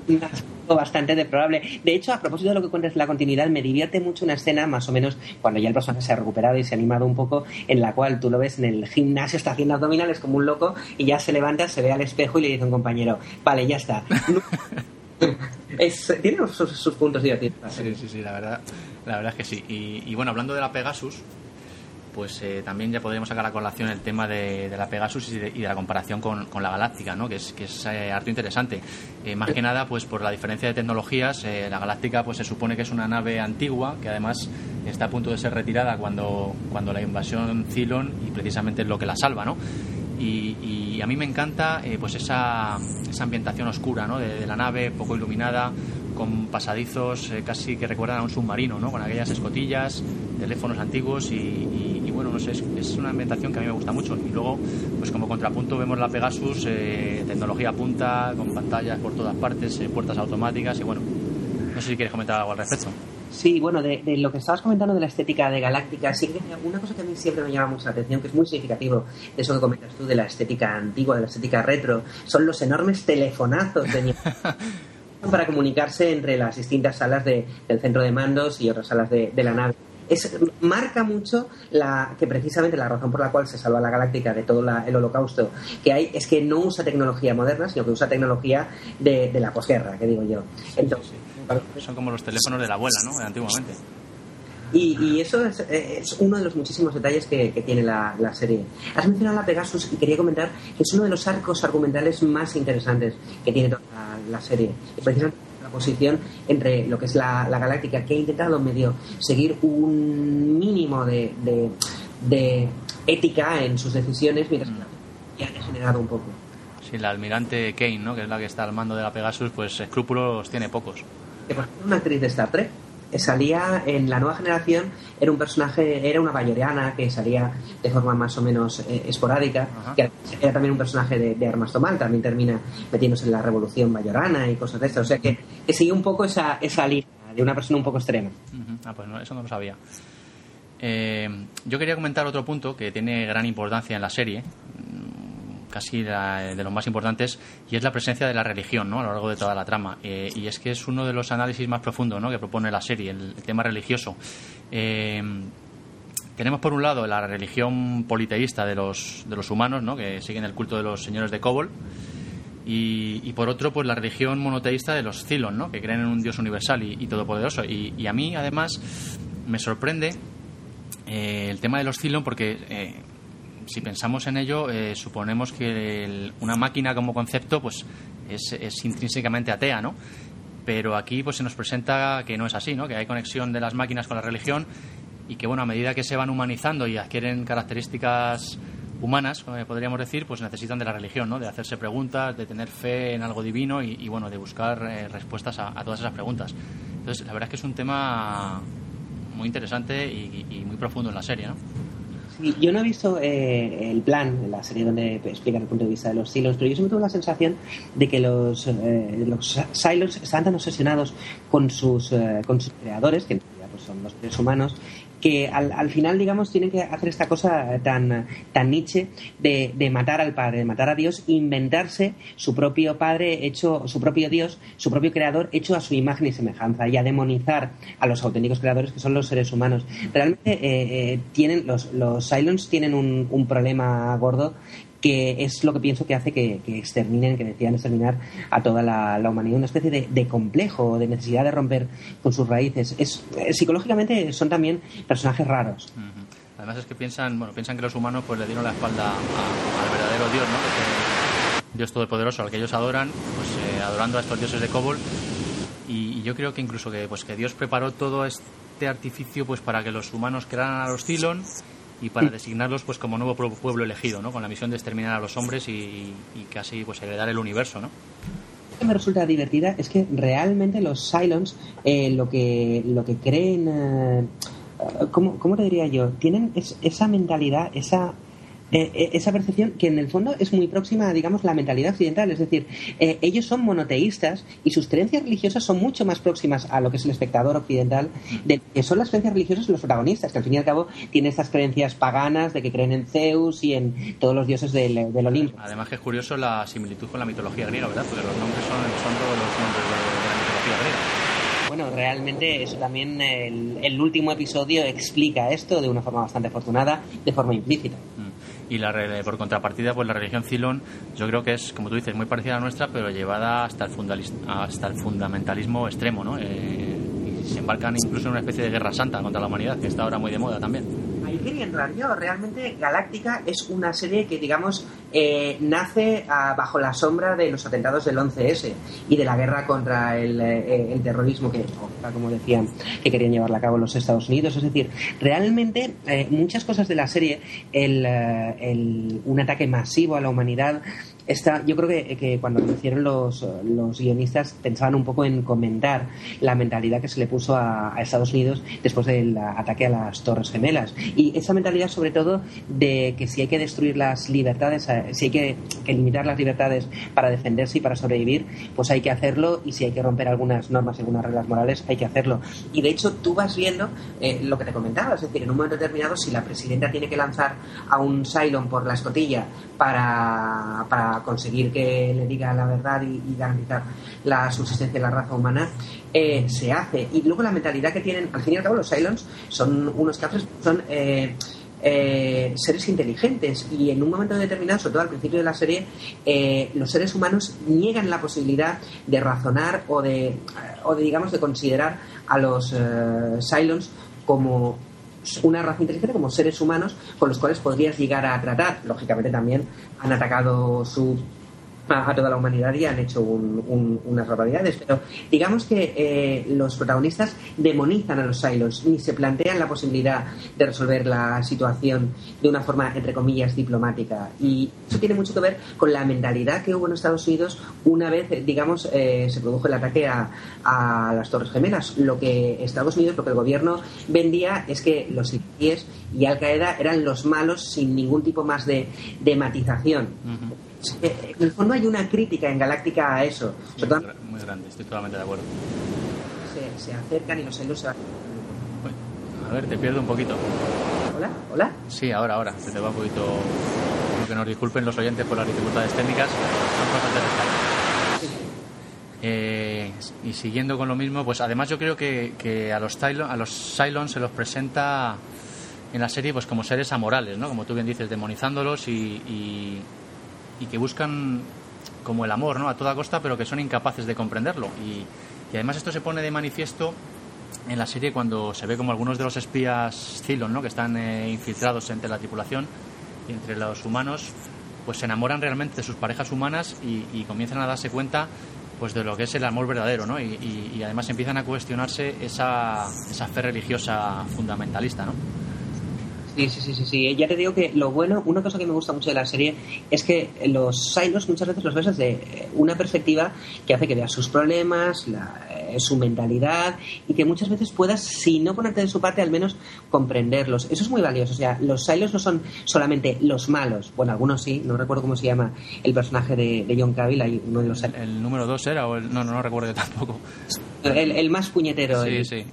bastante deplorable. De hecho, a propósito de lo que cuentas la continuidad, me divierte mucho una escena, más o menos, cuando ya el personaje se ha recuperado y se ha animado un poco, en la cual tú lo ves en el gimnasio, está haciendo abdominales como un loco, y ya se levanta, se ve al espejo y le dice a un compañero, vale, ya está. tiene sus, puntos divertidos. Sí, sí, sí, la verdad, la verdad es que sí. y bueno, hablando de la Pegasus, pues eh, también ya podríamos sacar a colación el tema de, la Pegasus y de, la comparación con, la Galáctica, ¿no? que es, que es eh, harto interesante. Eh, más que nada, pues por la diferencia de tecnologías, la Galáctica pues se supone que es una nave antigua que además está a punto de ser retirada cuando, cuando la invasión Cylon y precisamente es lo que la salva, ¿no? Y, a mí me encanta pues esa, esa ambientación oscura ¿no? de, la nave, poco iluminada, con pasadizos casi que recuerdan a un submarino, ¿no? con aquellas escotillas, teléfonos antiguos y, bueno, no sé, es, una ambientación que a mí me gusta mucho. Y luego, pues como contrapunto vemos la Pegasus, eh, tecnología punta, con pantallas por todas partes, eh, puertas automáticas y bueno, no sé si quieres comentar algo al respecto. Sí, bueno, de, lo que estabas comentando de la estética de Galáctica, sí que una cosa que a mí siempre me llama mucho la atención, que es muy significativo de eso que comentas tú, de la estética antigua, de la estética retro, son los enormes telefonazos de para comunicarse entre las distintas salas del centro de mandos y otras salas de la nave es, marca mucho la, que precisamente la razón por la cual se salva la galáctica de todo el holocausto que hay es que no usa tecnología moderna, sino que usa tecnología de, la posguerra, que digo yo. Entonces, Son como los teléfonos de la abuela, ¿no? Antiguamente. Y, eso es, uno de los muchísimos detalles que, tiene la, serie. Has mencionado la Pegasus y quería comentar que es uno de los arcos argumentales más interesantes que tiene toda la, serie. precisamente posición entre lo que es la, galáctica, que ha intentado medio seguir un mínimo de, de, ética en sus decisiones, mientras que ha generado un poco. Sí, la almirante Kane, ¿no? que es la que está al mando de la Pegasus, pues escrúpulos tiene pocos. una actriz de Star Trek salía en la nueva generación, era un personaje, era una bayoriana que salía de forma más o menos eh, esporádica, que era también un personaje de, Armas Tomán, también termina metiéndose en la revolución bayorana y cosas de estas. O sea que, que sigue un poco esa, esa línea de una persona un poco extrema. Ah, pues eso no lo sabía. Eh, yo quería comentar otro punto que tiene gran importancia en la serie, casi de los más importantes, y es la presencia de la religión ¿no? a lo largo de toda la trama. Eh, y es que es uno de los análisis más profundos ¿no? que propone la serie, el, tema religioso. Eh, tenemos por un lado la religión politeísta de los, de los humanos, ¿no? que siguen el culto de los señores de Kobol, y, por otro, pues la religión monoteísta de los Cylon, ¿no? que creen en un Dios universal y, todopoderoso. Y, a mí, además, me sorprende eh, el tema de los Cylon porque si pensamos en ello, eh, suponemos que una máquina como concepto pues es, intrínsecamente atea, ¿no? Pero aquí pues se nos presenta que no es así, ¿no? Que hay conexión de las máquinas con la religión y que bueno a medida que se van humanizando y adquieren características humanas, podríamos decir, pues necesitan de la religión, ¿no? De hacerse preguntas, de tener fe en algo divino y, bueno, de buscar respuestas a, todas esas preguntas. Entonces, la verdad es que es un tema muy interesante y, muy profundo en la serie, ¿no? Yo no he visto eh, el plan, la serie donde explica el punto de vista de los silos, pero yo siempre tengo la sensación de que los, eh, los silos están tan obsesionados con sus, eh, con sus creadores, que pues, son los seres humanos, que al, al, final, digamos, tienen que hacer esta cosa tan, tan Nietzsche de, de, matar al padre, de matar a Dios, inventarse su propio padre hecho, su propio Dios, su propio creador hecho a su imagen y semejanza y a demonizar a los auténticos creadores que son los seres humanos. Realmente eh, eh, tienen, los, los Cylons tienen un, un problema gordo que es lo que pienso que hace que, exterminen, que decidan exterminar a toda la, humanidad, una especie de, complejo, de necesidad de romper con sus raíces. Es, eh, psicológicamente son también personajes raros. Además es que piensan, bueno, piensan que los humanos pues le dieron la espalda al verdadero Dios, ¿no? Dios todopoderoso al que ellos adoran, pues eh, adorando a estos dioses de Kobol. Y, yo creo que incluso que pues que Dios preparó todo este artificio pues para que los humanos crearan a los Cylon y para designarlos pues como nuevo pueblo elegido, ¿no? Con la misión de exterminar a los hombres y, casi pues heredar el universo, ¿no? Lo que me resulta divertida es que realmente los Cylons eh, lo que lo que creen eh, ¿cómo, ¿cómo, te diría yo? Tienen esa mentalidad, esa eh, eh, esa percepción que en el fondo es muy próxima a, digamos, la mentalidad occidental. Es decir, eh, ellos son monoteístas y sus creencias religiosas son mucho más próximas a lo que es el espectador occidental, de que son las creencias religiosas de los protagonistas, que al fin y al cabo tienen estas creencias paganas de que creen en Zeus y en todos los dioses del, del Olimpo. Además que es curioso la similitud con la mitología griega, ¿verdad? Porque los nombres son, son todos los nombres de, la mitología griega. Bueno, realmente eso también el, el, último episodio explica esto de una forma bastante afortunada, de forma implícita. Y la, por contrapartida pues la religión Cilón yo creo que es como tú dices muy parecida a la nuestra pero llevada hasta el, hasta el fundamentalismo extremo ¿no? Eh, y se embarcan incluso en una especie de guerra santa contra la humanidad que está ahora muy de moda también ahí quería entrar yo. Realmente Galáctica es una serie que, digamos, eh, nace ah, bajo la sombra de los atentados del 11S y de la guerra contra el, eh, terrorismo que, como decían, que querían llevarla a cabo los Estados Unidos. Es decir, realmente eh, muchas cosas de la serie, el, un ataque masivo a la humanidad, esta, yo creo que, cuando lo hicieron los, los, guionistas pensaban un poco en comentar la mentalidad que se le puso a, Estados Unidos después del ataque a las Torres Gemelas. Y esa mentalidad, sobre todo, de que si hay que destruir las libertades, eh, si hay que, limitar las libertades para defenderse y para sobrevivir, pues hay que hacerlo. Y si hay que romper algunas normas y algunas reglas morales, hay que hacerlo. Y de hecho, tú vas viendo eh, lo que te comentaba, es decir, en un momento determinado, si la presidenta tiene que lanzar a un Cylon por la escotilla para, para conseguir que le diga la verdad y, garantizar la subsistencia de la raza humana, eh, se hace. Y luego la mentalidad que tienen, al fin y al cabo, los Cylons son unos cafres, son eh, eh, seres inteligentes y en un momento determinado, sobre todo al principio de la serie, los seres humanos niegan la posibilidad de razonar o de, o de digamos, de considerar a los Cylons como una raza inteligente como seres humanos con los cuales podrías llegar a tratar. Lógicamente también han atacado su a, toda la humanidad y han hecho unas barbaridades. Pero digamos que eh, los protagonistas demonizan a los Cylons ni se plantean la posibilidad de resolver la situación de una forma, entre comillas, diplomática. Y eso tiene mucho que ver con la mentalidad que hubo en Estados Unidos una vez, digamos, eh, se produjo el ataque a, las Torres Gemelas. Lo que Estados Unidos, lo que el gobierno vendía es que los iraquíes y Al Qaeda eran los malos sin ningún tipo más de, matización. En el fondo hay una crítica en Galáctica a eso. Muy, grande, estoy totalmente de acuerdo. Se, acercan y los celos se van. A ver, te pierdo un poquito. ¿Hola? ¿Hola? Sí, ahora, ahora. Se te va un poquito. Que nos disculpen los oyentes por las dificultades técnicas. Son cosas de eh, y siguiendo con lo mismo, pues además yo creo que, a los Cylons, a los Cylons se los presenta en la serie pues como seres amorales, ¿no? Como tú bien dices, demonizándolos y y que buscan como el amor ¿no? a toda costa, pero que son incapaces de comprenderlo. Y, además esto se pone de manifiesto en la serie cuando se ve como algunos de los espías Cylon, ¿no? que están eh, infiltrados entre la tripulación y entre los humanos, pues se enamoran realmente de sus parejas humanas y, comienzan a darse cuenta pues de lo que es el amor verdadero, ¿no? Y, y además empiezan a cuestionarse esa, esa fe religiosa fundamentalista, ¿no? Sí, sí, sí, sí, Ya te digo que lo bueno, una cosa que me gusta mucho de la serie es que los Silos muchas veces los ves desde una perspectiva que hace que veas sus problemas, eh, su mentalidad y que muchas veces puedas, si no ponerte de su parte, al menos comprenderlos. Eso es muy valioso. O sea, los Silos no son solamente los malos. Bueno, algunos sí, no recuerdo cómo se llama el personaje de, John Cavill, hay uno de los... El, número dos era o el... No, no, no recuerdo tampoco. El, el más puñetero. Sí, sí.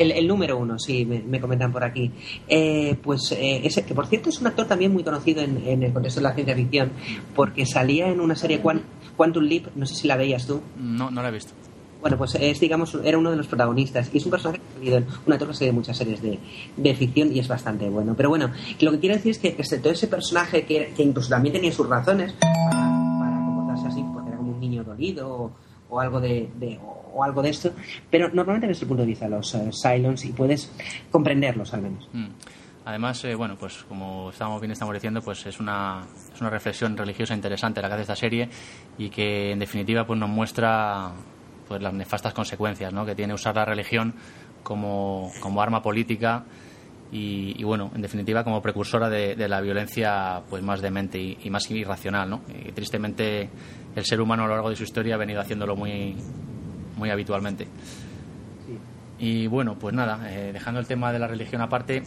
El, número uno, sí, me, comentan por aquí. Eh, pues eh, ese, que por cierto es un actor también muy conocido en, el contexto de la ciencia ficción, porque salía en una serie Quantum Leap, no sé si la veías tú. No, no la he visto. Bueno, pues es, digamos, era uno de los protagonistas y es un personaje que ha salido en una torre de muchas series de, ficción y es bastante bueno. Pero bueno, lo que quiero decir es que excepto ese personaje que, incluso también tenía sus razones para, comportarse así, porque era como un niño dolido o, algo de o algo de esto, pero normalmente desde el punto de vista de los uh, y puedes comprenderlos al menos. Mm. Además, eh, bueno, pues como estábamos bien estamos diciendo, pues es una, es una reflexión religiosa interesante la que hace esta serie y que en definitiva pues nos muestra pues las nefastas consecuencias ¿no? que tiene usar la religión como, como arma política y, bueno, en definitiva como precursora de, la violencia pues más demente y, y más irracional, ¿no? Y tristemente el ser humano a lo largo de su historia ha venido haciéndolo muy, muy habitualmente. Y bueno, pues nada, eh, dejando el tema de la religión aparte,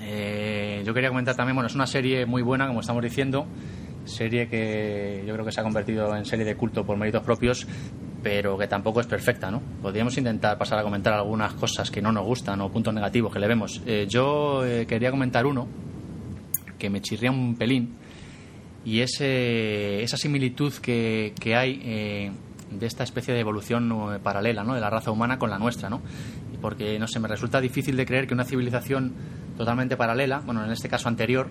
eh, yo quería comentar también, bueno, es una serie muy buena, como estamos diciendo, serie que yo creo que se ha convertido en serie de culto por méritos propios, pero que tampoco es perfecta, ¿no? Podríamos intentar pasar a comentar algunas cosas que no nos gustan o puntos negativos que le vemos. Eh, yo quería comentar uno que me chirría un pelín y es esa similitud que, que hay de esta especie de evolución eh, paralela ¿no? de la raza humana con la nuestra, ¿no? Porque, no sé, me resulta difícil de creer que una civilización totalmente paralela, bueno, en este caso anterior,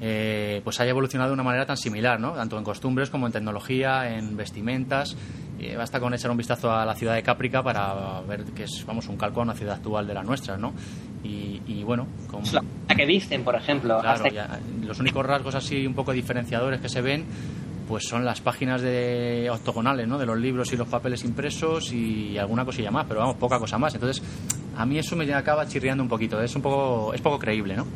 eh, pues haya evolucionado de una manera tan similar, ¿no? Tanto en costumbres como en tecnología, en vestimentas. Eh, basta con echar un vistazo a la ciudad de Cáprica para ver que es, vamos, un calco a una ciudad actual de la nuestra, ¿no? Y, bueno, como... La que visten, por ejemplo. Claro, los únicos rasgos así un poco diferenciadores que se ven pues son las páginas de octogonales, ¿no? De los libros y los papeles impresos y alguna cosilla más, pero vamos, poca cosa más. Entonces, a mí eso me acaba chirriando un poquito, es un poco, es poco creíble, ¿no?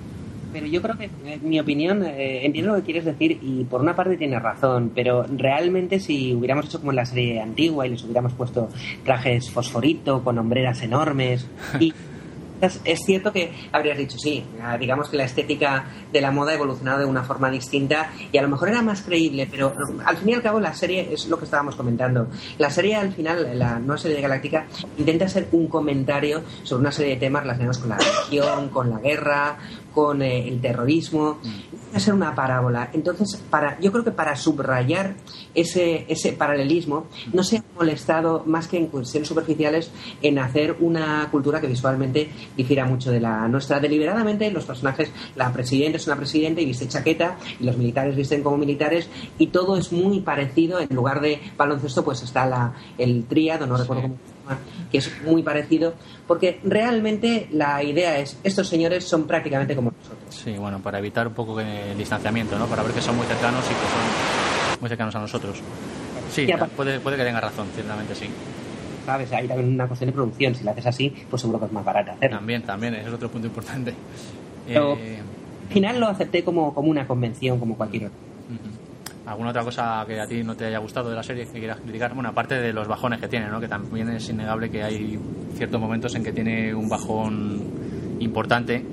Pero yo creo que, en mi opinión, eh, entiendo lo que quieres decir y por una parte tienes razón, pero realmente si hubiéramos hecho como en la serie antigua y les hubiéramos puesto trajes fosforito con hombreras enormes y es cierto que habrías dicho, sí, digamos que la estética de la moda ha evolucionado de una forma distinta y a lo mejor era más creíble, pero al fin y al cabo la serie es lo que estábamos comentando. La serie al final, la nueva serie de Galáctica, intenta ser un comentario sobre una serie de temas relacionados con la religión, con la guerra, con eh, el terrorismo. Mm. ser una parábola. Entonces, para, yo creo que para subrayar ese, ese paralelismo, mm. no se ha molestado más que en cuestiones superficiales en hacer una cultura que visualmente difiera mucho de la nuestra. Deliberadamente, los personajes, la presidenta es una presidenta y viste chaqueta, y los militares visten como militares, y todo es muy parecido. En lugar de baloncesto, pues está la, el tríado, no recuerdo cómo que es muy parecido, porque realmente la idea es, estos señores son prácticamente como nosotros. Sí, bueno, para evitar un poco el distanciamiento, ¿no? Para ver que son muy cercanos y que son muy cercanos a nosotros. Sí, puede, puede que tenga razón, ciertamente sí. ¿Sabes? Hay también una cuestión de producción. Si la haces así, pues seguro que es más barata hacerlo. También, también, ese es otro punto importante. Pero, eh, al final lo acepté como, como una convención, como cualquier otra. ¿Alguna otra cosa que a ti no te haya gustado de la serie que quieras criticar? Bueno, aparte de los bajones que tiene, ¿no? Que también es innegable que hay ciertos momentos en que tiene un bajón importante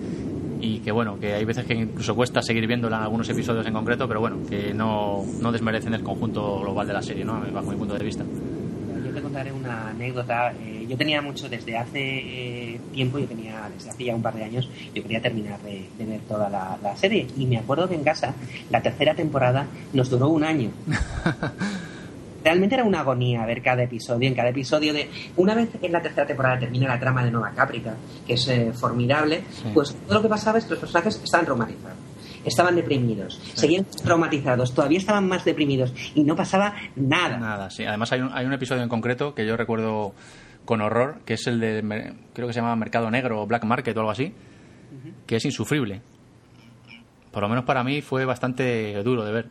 y que bueno, que hay veces que incluso cuesta seguir viéndola en algunos episodios en concreto, pero bueno, que no, no desmerecen el conjunto global de la serie, ¿no? Bajo mi punto de vista. Contaré una anécdota. Eh, yo tenía mucho desde hace eh, tiempo, yo tenía desde hace ya un par de años, yo quería terminar de, ver toda la, la, serie y me acuerdo que en casa la tercera temporada nos duró un año. realmente era una agonía ver cada episodio. En cada episodio de. Una vez en la tercera temporada termina la trama de Nueva Caprica, que es eh, formidable, pues todo lo que pasaba es que los personajes estaban traumatizados. Estaban deprimidos, seguían traumatizados, todavía estaban más deprimidos y no pasaba nada. Nada, sí. Además, hay un, hay un episodio en concreto que yo recuerdo con horror, que es el de, creo que se llama Mercado Negro o Black Market o algo así, que es insufrible. Por lo menos para mí fue bastante duro de ver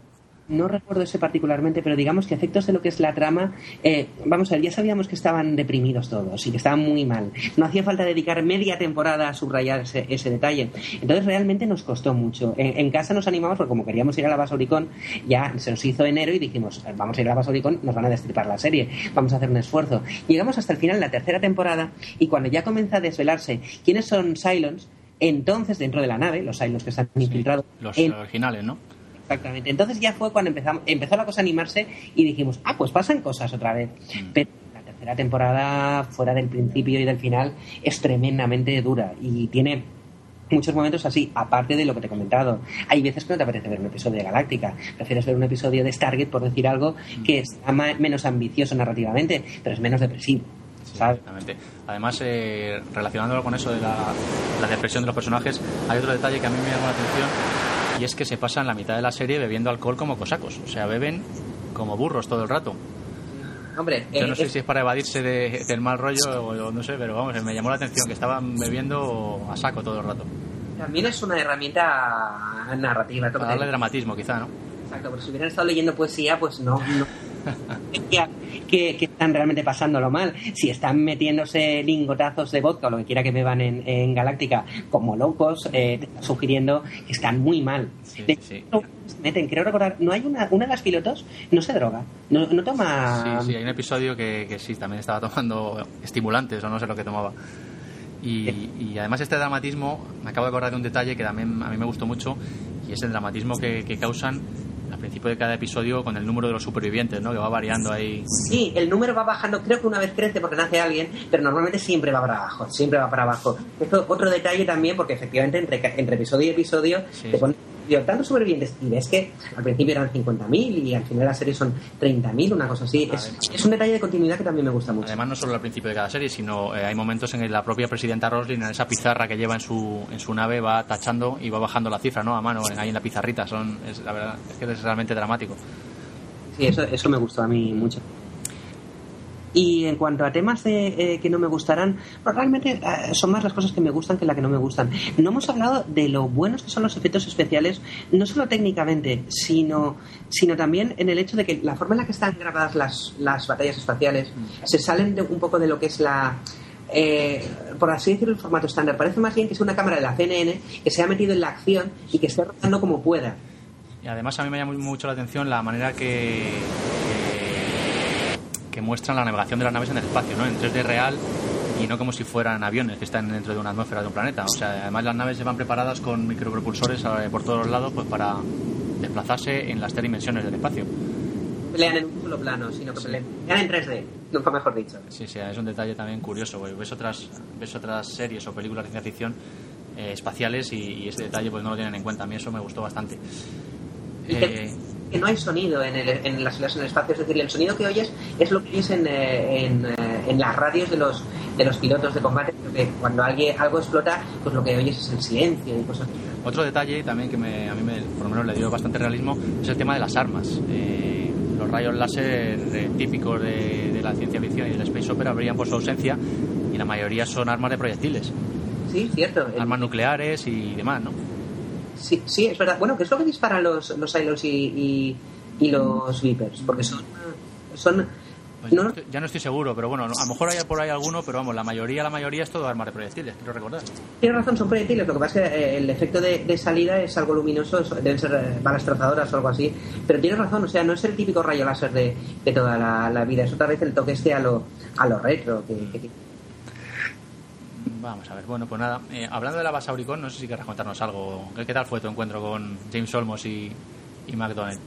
no recuerdo ese particularmente, pero digamos que efectos de lo que es la trama, eh, vamos a ver, ya sabíamos que estaban deprimidos todos y que estaban muy mal. No hacía falta dedicar media temporada a subrayar ese, detalle. Entonces realmente nos costó mucho. En, casa nos animamos porque como queríamos ir a la Basolicón, ya se nos hizo enero y dijimos, vamos a ir a la Basolicón, nos van a destripar la serie, vamos a hacer un esfuerzo. Llegamos hasta el final, la tercera temporada, y cuando ya comienza a desvelarse quiénes son Cylons, entonces dentro de la nave, los Cylons que están infiltrados... Los originales, ¿no? Exactamente. Entonces ya fue cuando empezamos, empezó la cosa a animarse y dijimos, ah, pues pasan cosas otra vez. Mm. Pero la tercera temporada, fuera del principio y del final, es tremendamente dura y tiene muchos momentos así, aparte de lo que te he comentado. Hay veces que no te apetece ver un episodio de Galáctica, prefieres ver un episodio de Stargate, por decir algo, mm. que es menos ambicioso narrativamente, pero es menos depresivo. exactamente. Además, eh, relacionándolo con eso de la, la, depresión de los personajes, hay otro detalle que a mí me llama la atención y es que se pasan la mitad de la serie bebiendo alcohol como cosacos. O sea, beben como burros todo el rato. Hombre, yo no eh, sé si es para evadirse del mal rollo o, no sé, pero vamos, me llamó la atención que estaban bebiendo a saco todo el rato. También es una herramienta narrativa. Para darle dramatismo, quizá, ¿no? Exacto, porque si hubieran estado leyendo poesía, pues no. no. Que, están realmente pasándolo mal. Si están metiéndose lingotazos de vodka o lo que quiera que beban en, en Galáctica como locos, eh, sugiriendo que están muy mal. Meten, creo recordar, no hay una, una de las pilotos, no se droga, no, no toma. Sí, sí, hay un episodio que, que sí, también estaba tomando estimulantes o no sé lo que tomaba. Y, y, además este dramatismo, me acabo de acordar de un detalle que también a mí me gustó mucho, y es el dramatismo que, que causan al principio de cada episodio con el número de los supervivientes, ¿no? Que va variando ahí. Sí, el número va bajando, creo que una vez crece porque nace alguien, pero normalmente siempre va para abajo, siempre va para abajo. Esto otro detalle también, porque efectivamente entre, entre episodio y episodio te tantos sobrevivientes y ves que al principio eran 50.000 y al final de la serie son 30.000, una cosa así. Es, un detalle de continuidad que también me gusta mucho. Además, no solo al principio de cada serie, sino eh, hay momentos en que la propia presidenta Roslin, en esa pizarra que lleva en su, en su nave, va tachando y va bajando la cifra, ¿no? A mano, ahí en la pizarrita. Son, es, la verdad, es que es realmente dramático. Sí, eso, eso me gustó a mí mucho. Y en cuanto a temas de, eh, que no me gustarán, pues realmente eh, son más las cosas que me gustan que las que no me gustan. No hemos hablado de lo buenos que son los efectos especiales, no solo técnicamente, sino, sino también en el hecho de que la forma en la que están grabadas las, las batallas espaciales se salen de, un poco de lo que es la... Eh, por así decirlo, el formato estándar. Parece más bien que es una cámara de la CNN que se ha metido en la acción y que esté rotando como pueda. Y además a mí me llama mucho la atención la manera que que muestran la navegación de las naves en el espacio, ¿no? En 3D real y no como si fueran aviones que están dentro de una atmósfera de un planeta. O sea, además las naves se van preparadas con micropropulsores eh, por todos los lados pues para desplazarse en las tres dimensiones del espacio. Pelean en un solo plano, sino que pelean en 3D, nunca mejor dicho. Sí, sí, es un detalle también curioso. Ves otras, ves otras series o películas de ciencia ficción eh, espaciales y, ese detalle pues no lo tienen en cuenta. A mí eso me gustó bastante. Eh, que no hay sonido en, en las islas en el espacio, es decir, el sonido que oyes es lo que oyes en, eh, en, eh, en, las radios de los, de los pilotos de combate, porque cuando alguien, algo explota, pues lo que oyes es el silencio y cosas así. Otro detalle también que me, a mí me, por lo menos le dio bastante realismo es el tema de las armas. Eh, los rayos láser típicos de, de, la ciencia ficción y del space opera brillan por su ausencia y la mayoría son armas de proyectiles. Sí, cierto. Armas nucleares y demás, ¿no? Sí, sí, es verdad. Bueno, ¿qué es lo que disparan los, los y, y los Vipers, porque son, son pues ya no estoy seguro, pero bueno, a lo mejor hay por ahí alguno, pero vamos, la mayoría, la mayoría es todo arma de proyectiles, quiero recordar. Tienes razón, son proyectiles, lo que pasa es que eh, el efecto de, salida es algo luminoso, deben ser eh, balas trazadoras o algo así, pero tienes razón, o sea, no es el típico rayo láser de, toda la, vida, es otra vez el toque este a lo, a lo retro que, Vamos a ver, bueno, pues nada, eh, hablando de la base Auricon, no sé si quieres contarnos algo. ¿Qué, tal fue tu encuentro con James Olmos y, y McDonald?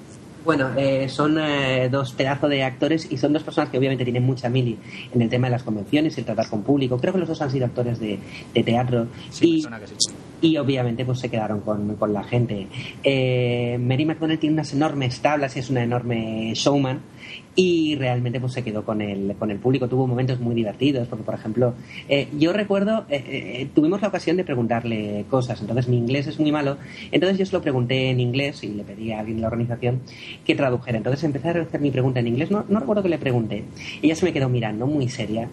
Bueno, eh, son eh, dos pedazos de actores y son dos personas que obviamente tienen mucha mili en el tema de las convenciones, el tratar con público. Creo que los dos han sido actores de, teatro. y, y obviamente pues se quedaron con, con la gente. Eh, Mary McDonnell tiene unas enormes tablas y es una enorme showman y realmente pues se quedó con el, con el público. Tuvo momentos muy divertidos, porque por ejemplo, eh, yo recuerdo, eh, eh, tuvimos la ocasión de preguntarle cosas, entonces mi inglés es muy malo, entonces yo se lo pregunté en inglés y le pedí a alguien de la organización que tradujera. Entonces empecé a hacer mi pregunta en inglés, no, no recuerdo que le pregunté. Ella se me quedó mirando muy seria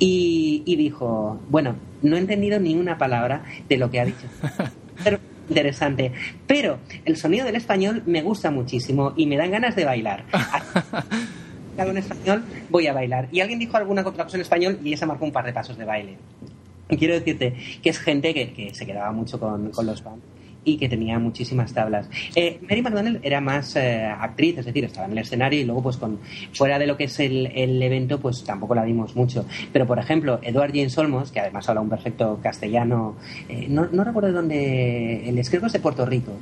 y, y dijo, bueno, no he entendido ni una palabra de lo que ha dicho. Pero interesante. Pero el sonido del español me gusta muchísimo y me dan ganas de bailar. Algo en español, voy a bailar. Y alguien dijo alguna otra cosa en español y esa marcó un par de pasos de baile. Quiero decirte que es gente que, que se quedaba mucho con, con los fans y que tenía muchísimas tablas. Eh, Mary McDonnell era más eh, actriz, es decir, estaba en el escenario y luego pues con fuera de lo que es el, el, evento pues tampoco la vimos mucho. Pero por ejemplo, Edward James Olmos, que además habla un perfecto castellano, eh, no, no, recuerdo de dónde, el escribo es de Puerto Rico,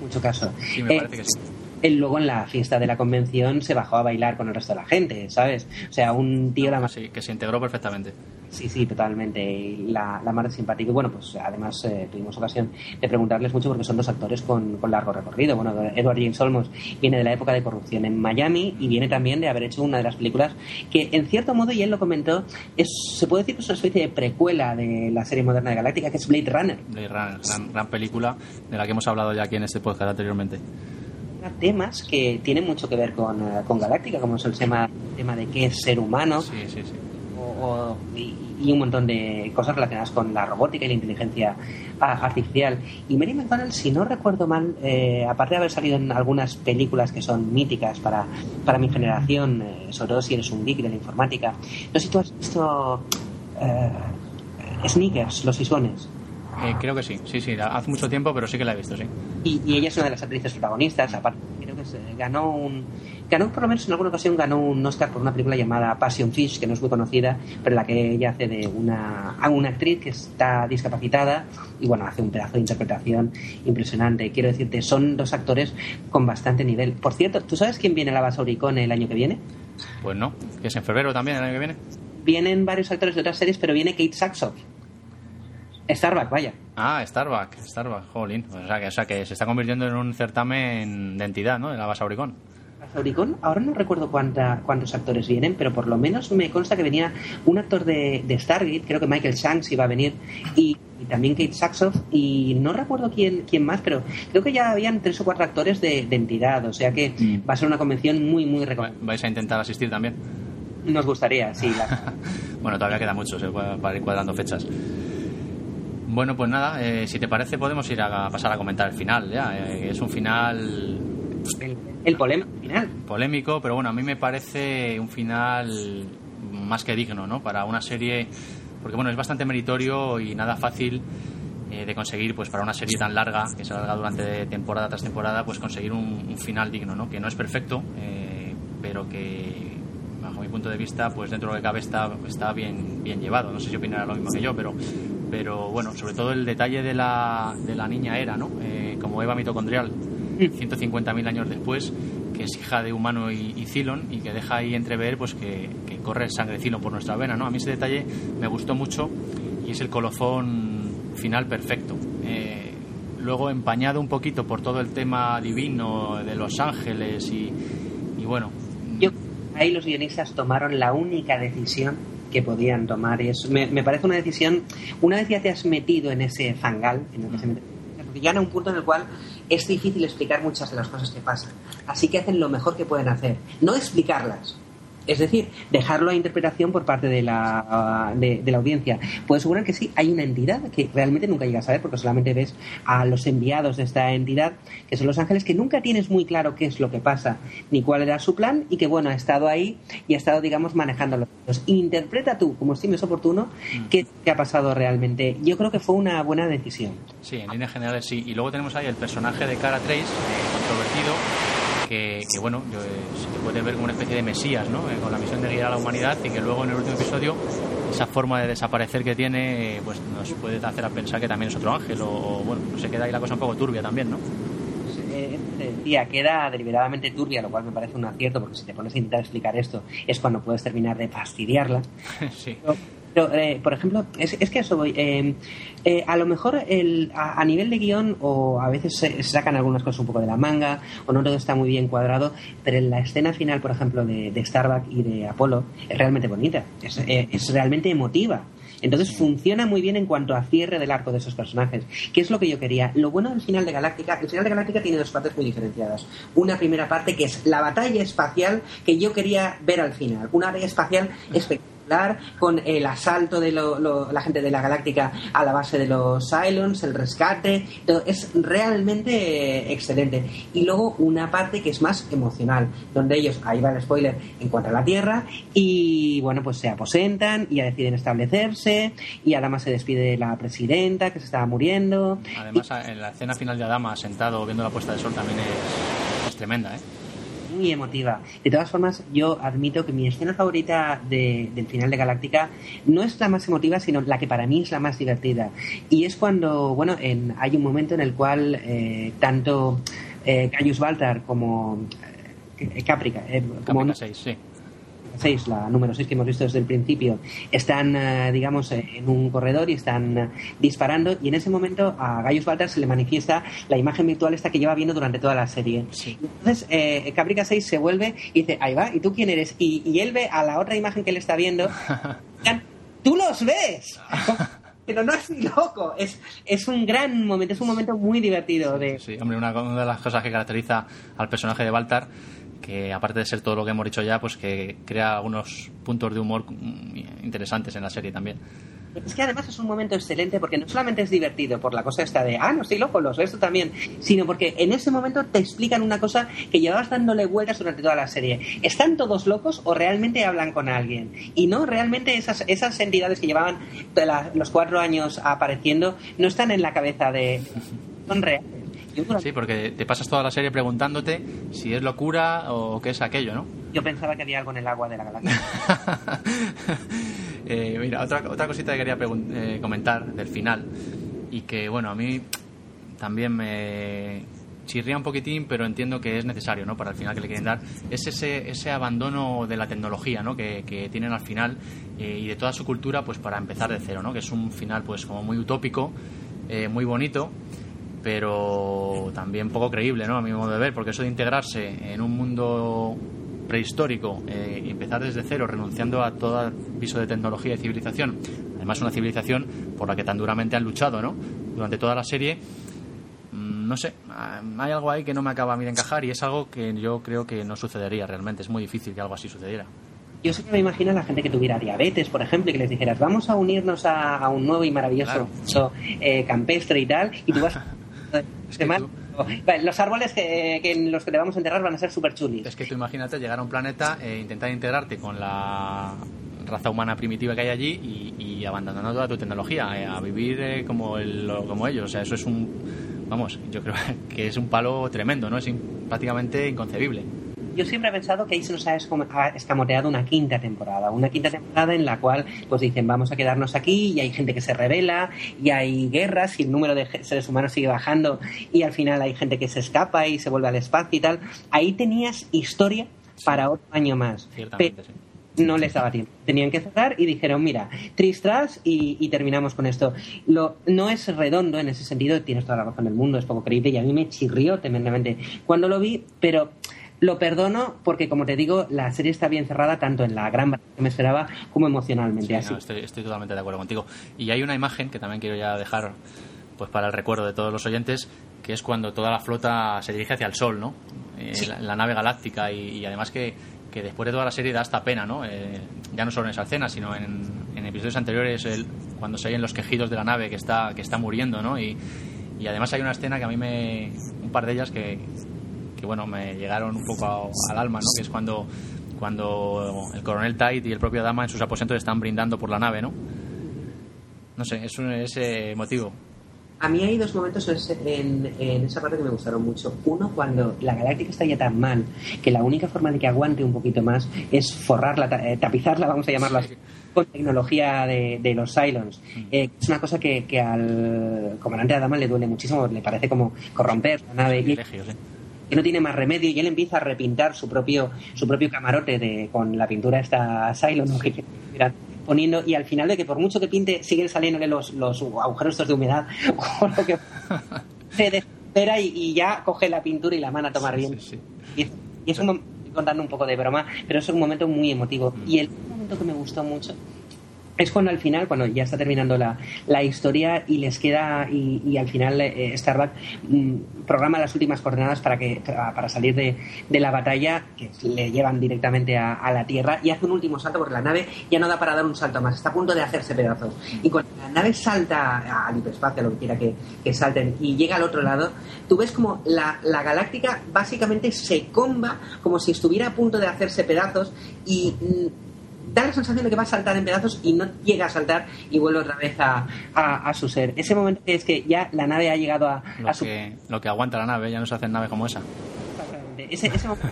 mucho caso. Sí, me parece que sí él luego en la fiesta de la convención se bajó a bailar con el resto de la gente, ¿sabes? O sea, un tío... la... Sí, que se integró perfectamente. Sí, sí, totalmente. la, la más simpática. Y bueno, pues además eh, tuvimos ocasión de preguntarles mucho porque son dos actores con, con, largo recorrido. Bueno, Edward James Olmos viene de la época de corrupción en Miami y viene también de haber hecho una de las películas que, en cierto modo, y él lo comentó, es, se puede decir que es una especie de precuela de la serie moderna de Galáctica, que es Blade Runner. Blade Runner, gran, gran película de la que hemos hablado ya aquí en este podcast anteriormente temas que tienen mucho que ver con, eh, con Galáctica, como es el tema, tema de qué es ser humano. O, y, un montón de cosas relacionadas con la robótica y la inteligencia artificial. Y Mary McDonald, si no recuerdo mal, eh, aparte de haber salido en algunas películas que son míticas para, para mi generación, eh, sobre todo si eres un geek de la informática, no sé si tú has visto Sneakers, los isones. Eh, creo que sí, sí, sí, hace mucho tiempo, pero sí que la he visto, sí. Y, ella es una de las actrices protagonistas, aparte, creo que ganó un. Ganó, por lo menos en alguna ocasión, ganó un Oscar por una película llamada Passion Fish, que no es muy conocida, pero en la que ella hace de una, una actriz que está discapacitada y, bueno, hace un pedazo de interpretación impresionante. Quiero decirte, son dos actores con bastante nivel. Por cierto, ¿tú sabes quién viene a la Basauricón el año que viene? Pues no, que es en febrero también el año que viene. Vienen varios actores de otras series, pero viene Kate Saxoff. Starbucks, vaya. Ah, Starbucks, Starbucks, jolín. O sea, que, o sea, que se está convirtiendo en un certamen de entidad, ¿no? De la Basauricón. Basauricón, ahora no recuerdo cuánta, cuántos actores vienen, pero por lo menos me consta que venía un actor de, de Stargate, creo que Michael Shanks iba a venir, y, también Kate Saxoff, y no recuerdo quién, quién más, pero creo que ya habían tres o cuatro actores de, entidad, o sea que mm. va a ser una convención muy, muy recomendable. ¿Vais a intentar asistir también? Nos gustaría, sí. bueno, todavía queda mucho se para ir cuadrando fechas. Bueno, pues nada, eh, si te parece podemos ir a, pasar a comentar el final ya. Eh, es un final... El, polémico final. Polémico, pero bueno, a mí me parece un final más que digno, ¿no? Para una serie, porque bueno, es bastante meritorio y nada fácil eh, de conseguir, pues para una serie tan larga, que se alarga durante temporada tras temporada, pues conseguir un, final digno, ¿no? Que no es perfecto, pero que bajo mi punto de vista, pues dentro de lo que cabe está, está bien, bien llevado. No sé si opinará lo mismo que yo, pero pero bueno, sobre todo el detalle de la, de la niña Era, ¿no? Eh, como Eva mitocondrial, 150.000 años después, que es hija de humano y, y Cylon y que deja ahí entrever pues que, corre sangre Cylon por nuestra vena, ¿no? A mí ese detalle me gustó mucho y es el colofón final perfecto. Eh, luego empañado un poquito por todo el tema divino de los ángeles y, y bueno. Yo, ahí los guionistas tomaron la única decisión que podían tomar. Es, me, me, parece una decisión, una vez ya te has metido en ese fangal, en el que se mete, llegan a un punto en el cual es difícil explicar muchas de las cosas que pasan. Así que hacen lo mejor que pueden hacer. No explicarlas, Es decir, dejarlo a interpretación por parte de la, de, la audiencia. Puedo asegurar que sí, hay una entidad que realmente nunca llegas a ver porque solamente ves a los enviados de esta entidad, que son los ángeles, que nunca tienes muy claro qué es lo que pasa ni cuál era su plan y que, bueno, ha estado ahí y ha estado, digamos, manejando los Interpreta tú, como estimes oportuno, mm. qué, ha pasado realmente. Yo creo que fue una buena decisión. Sí, en líneas generales sí. Y luego tenemos ahí el personaje de Cara Trace, controvertido, que, bueno, eh, se puede ver como una especie de mesías, ¿no? Eh, con la misión de guiar a la humanidad y que luego en el último episodio esa forma de desaparecer que tiene pues nos puede hacer a pensar que también es otro ángel o, bueno, se queda ahí la cosa un poco turbia también, ¿no? decía, queda deliberadamente turbia, lo cual me parece un acierto, porque si te pones a intentar explicar esto es cuando puedes terminar de fastidiarla. sí. Pero, eh, por ejemplo, es, es, que eso voy. Eh, eh, a lo mejor el, a, nivel de guion, o a veces se, sacan algunas cosas un poco de la manga, o no todo está muy bien cuadrado, pero en la escena final, por ejemplo, de, de Starbuck y de Apolo, es realmente bonita, es, es realmente emotiva. Entonces funciona muy bien en cuanto a cierre del arco de esos personajes, que es lo que yo quería. Lo bueno del final de Galáctica, el final de Galáctica tiene dos partes muy diferenciadas. Una primera parte que es la batalla espacial que yo quería ver al final, una batalla espacial espectacular con el asalto de la gente de la Galáctica a la base de los Cylons, el rescate, todo, es realmente excelente. Y luego una parte que es más emocional, donde ellos, ahí va el spoiler, encuentran la Tierra y bueno, pues se aposentan y ya deciden establecerse y Adama se despide de la presidenta que se estaba muriendo. Además, en la escena final de Adama sentado viendo la puesta de sol también es, es tremenda, ¿eh? Muy emotiva. De todas formas, yo admito que mi escena favorita del final de Galáctica no es la más emotiva, sino la que para mí es la más divertida. Y es cuando, bueno, en, hay un momento en el cual eh, tanto eh, Caius Baltar como eh, Caprica, eh, como, 6, sí 6, la número 6 que hemos visto desde el principio, están, eh, digamos, eh, en un corredor y están eh, disparando y en ese momento a Gaius Baltar se le manifiesta la imagen virtual esta que lleva viendo durante toda la serie. Entonces, eh, Caprica 6 se vuelve y dice, ahí va, ¿y tú quién eres? Y, y él ve a la otra imagen que él está viendo, ¡tú los ves! pero no es loco. Es, es un gran momento, es un momento muy divertido. De... Sí, hombre, una, una, de las cosas que caracteriza al personaje de Baltar aparte de ser todo lo que hemos dicho ya, pues que crea algunos puntos de humor interesantes en la serie también. Es que además es un momento excelente porque no solamente es divertido por la cosa esta de, ah, no estoy loco, los esto también, sino porque en ese momento te explican una cosa que llevabas dándole vueltas durante toda la serie. ¿Están todos locos o realmente hablan con alguien? Y no, realmente esas, esas entidades que llevaban los cuatro años apareciendo no están en la cabeza de... son reales Sí, porque te pasas toda la serie preguntándote si es locura o qué es aquello, ¿no? Yo pensaba que había algo en el agua de la galaxia. eh, mira, otra, otra cosita que quería eh, comentar del final y que, bueno, a mí también me chirría un poquitín, pero entiendo que es necesario, ¿no? Para el final que le quieren dar, es ese, ese abandono de la tecnología, ¿no? Que, que tienen al final eh, y de toda su cultura, pues para empezar de cero, ¿no? Que es un final, pues como muy utópico, eh, muy bonito pero también poco creíble, ¿no? A mi modo de ver, porque eso de integrarse en un mundo prehistórico eh, y empezar desde cero, renunciando a todo viso de tecnología y civilización, además una civilización por la que tan duramente han luchado, ¿no? Durante toda la serie, mm, no sé, ah, hay algo ahí que no me acaba a mí de encajar y es algo que yo creo que no sucedería realmente, es muy difícil que algo así sucediera. Yo sé que me imagino a la gente que tuviera diabetes, por ejemplo, y que les dijeras, vamos a unirnos a, un nuevo y maravilloso eh, campestre y tal, y tú vas Los árboles que, en los que te vamos a enterrar van a ser súper chulis. Es que tú imagínate llegar a un planeta e intentar integrarte con la raza humana primitiva que hay allí y, abandonando toda tu tecnología, eh, a vivir eh, como, el, como ellos. O sea, eso es un. Vamos, yo creo que es un palo tremendo, ¿no? Es prácticamente inconcebible yo siempre he pensado que ahí se nos ha escamoteado una quinta temporada, una quinta temporada en la cual pues dicen vamos a quedarnos aquí y hay gente que se revela y hay guerras y el número de seres humanos sigue bajando y al final hay gente que se escapa y se vuelve al espacio y tal. Ahí tenías historia para otro año más. Ciertamente, sí no les daba tiempo. Tenían que cerrar y dijeron, mira, tristras y, y, terminamos con esto. Lo, no es redondo en ese sentido, tienes toda la razón del mundo, es poco creíble y a mí me chirrió tremendamente cuando lo vi, pero lo perdono porque, como te digo, la serie está bien cerrada tanto en la gran que me esperaba como emocionalmente. así. estoy, totalmente de acuerdo contigo. Y hay una imagen que también quiero ya dejar pues para el recuerdo de todos los oyentes, que es cuando toda la flota se dirige hacia el Sol, ¿no? Eh, la, nave galáctica y, además que que después de toda la serie da esta pena, ¿no? Eh, ya no solo en esa escena, sino en, en episodios anteriores, el, cuando se oyen los quejidos de la nave que está, que está muriendo, ¿no? Y, y además hay una escena que a mí me... un par de ellas que, que bueno, me llegaron un poco a- al alma, ¿no? Que es cuando, cuando el coronel Tite y el propio Dama en sus aposentos están brindando por la nave, ¿no? No sé, es, un, es eh, emotivo. A mí hay dos momentos en, en esa parte que me gustaron mucho. Uno, cuando la Galáctica está ya tan mal que la única forma de que aguante un poquito más es forrarla, eh, tapizarla, vamos a llamarla así, con tecnología de, de los Cylons. Eh, es una cosa que, que al comandante Adama le duele muchísimo, le parece como corromper la nave. Que no tiene más remedio y él empieza a repintar su propio su propio camarote de, con la pintura esta Cylon que irá poniendo y al final de que por mucho que pinte siguen saliéndole los, los agujeros de humedad o lo que se desespera y, y ya coge la pintura y la manda a tomar bien. Sí, sí. y, es- y es un mom- estoy contando un poco de broma pero es un momento muy emotivo. Y el momento que me gustó mucho es cuando al final, cuando ya está terminando la, la historia y les queda, y, y al final eh, Starbuck mm, programa las últimas coordenadas para que para, salir de, de la batalla, que le llevan directamente a, a la Tierra, y hace un último salto porque la nave ya no da para dar un salto más, está a punto de hacerse pedazos. Y cuando la nave salta al hiperespacio, lo que quiera que, que salten, y llega al otro lado, tú ves como la, la galáctica básicamente se comba como si estuviera a punto de hacerse pedazos y... mm, da la sensación de que va a saltar en pedazos y no llega a saltar y vuelve otra vez a, a- a su ser. Ese momento es que ya la nave ha llegado a, Lo a su... que, lo que aguanta la nave, ya no se hacen naves como esa. Ese, ese momento-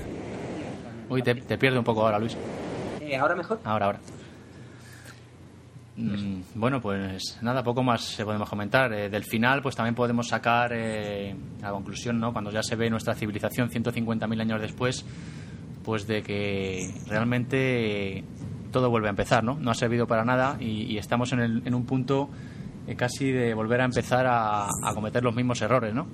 Uy, te, te pierde un poco ahora, Luis. Eh, ¿Ahora mejor? Ahora, ahora. Mm, bueno, pues nada, poco más podemos comentar. Eh, del final, pues también podemos sacar eh, la conclusión, ¿no? Cuando ya se ve nuestra civilización 150.000 años después, pues de que realmente todo vuelve a empezar, ¿no? No ha servido para nada y, y estamos en, el- en un punto eh, casi de volver a empezar a, a cometer los mismos errores, ¿no?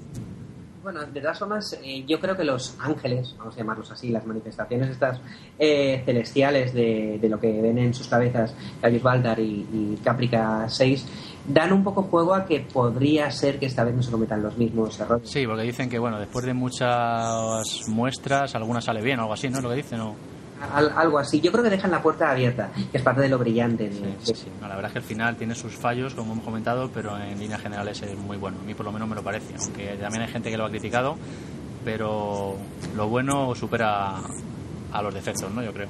Bueno, de todas formas, eh, yo creo que los ángeles, vamos a llamarlos así, las manifestaciones estas eh, celestiales de, de lo que ven en sus cabezas Calius Baldar y, y Caprica 6, dan un poco juego a que podría ser que esta vez no se cometan los mismos errores. Sí, porque dicen que, bueno, después de muchas muestras, alguna sale bien o algo así, ¿no? Lo que dicen, ¿no? Al- algo así. Yo creo que dejan la puerta abierta, que es parte de lo brillante. de- Sí, de- sí, sí. No, la verdad es que el final tiene sus fallos, como hemos comentado, pero en líneas generales es muy bueno. A mí por lo menos me lo parece, aunque también hay gente que lo ha criticado, pero lo bueno supera a los defectos, ¿no? Yo creo.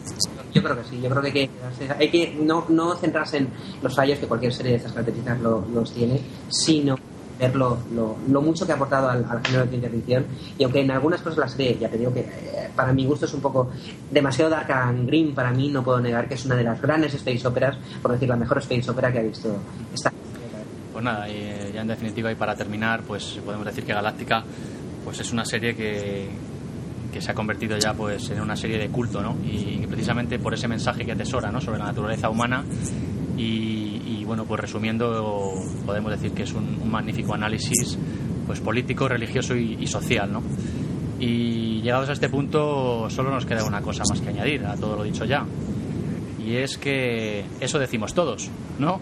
Yo creo que sí, yo creo que hay que, quedarse- hay que no, no centrarse en los fallos que cualquier serie de estas características lo- los tiene, sino ver lo, lo- lo mucho que ha aportado al, al género de ciencia ficción. Y aunque en algunas cosas la serie, ya te digo que eh, para mi gusto es un poco demasiado dark and green, para mí no puedo negar que es una de las grandes space operas, por decir la mejor space opera que ha visto esta. Pues nada, eh, ya en definitiva y para terminar, pues podemos decir que Galáctica pues es una serie que, que se ha convertido ya pues en una serie de culto, ¿no? Y, precisamente por ese mensaje que atesora, ¿no? Sobre la naturaleza humana y, y, bueno, pues resumiendo podemos decir que es un, un magnífico análisis pues político, religioso y, y social, ¿no? Y llegados a este punto solo nos queda una cosa más que añadir a todo lo dicho ya. Y es que eso decimos todos, ¿no?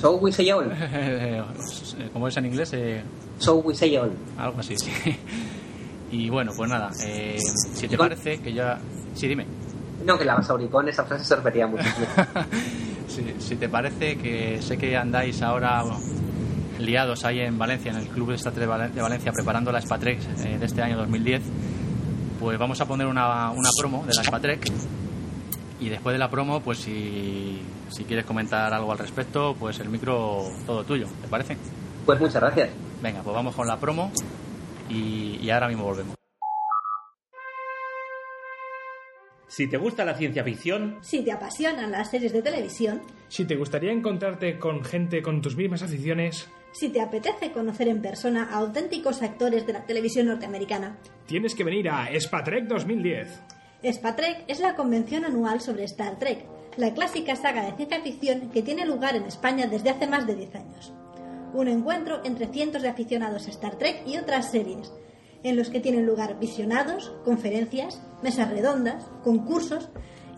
So we say all. ¿Cómo es en inglés? Eh, So we say all. algo así, sí. Y bueno, pues nada, eh, si te parece que ya... Sí, dime. No, que la Basauricón, esa frase se repetía mucho. si, si te parece que sé que andáis ahora bueno, liados ahí en Valencia, en el Club de Valencia, preparando la Spatrek eh, de este año 2010, pues vamos a poner una, una promo de la Spatrek. Y después de la promo, pues si, si quieres comentar algo al respecto, pues el micro todo tuyo, ¿te parece? Pues muchas gracias. Venga, pues vamos con la promo y, y ahora mismo volvemos. Si te gusta la ciencia ficción, Si te apasionan las series de televisión, Si te gustaría encontrarte con gente con tus mismas aficiones, si te apetece conocer en persona a auténticos actores de la televisión norteamericana, tienes que venir a Spatrek 2010. Spatrek es la convención anual sobre Star Trek, la clásica saga de ciencia ficción que tiene lugar en España desde hace más de 10 años. Un encuentro entre cientos de aficionados a Star Trek y otras series, en los que tienen lugar visionados, conferencias, mesas redondas, concursos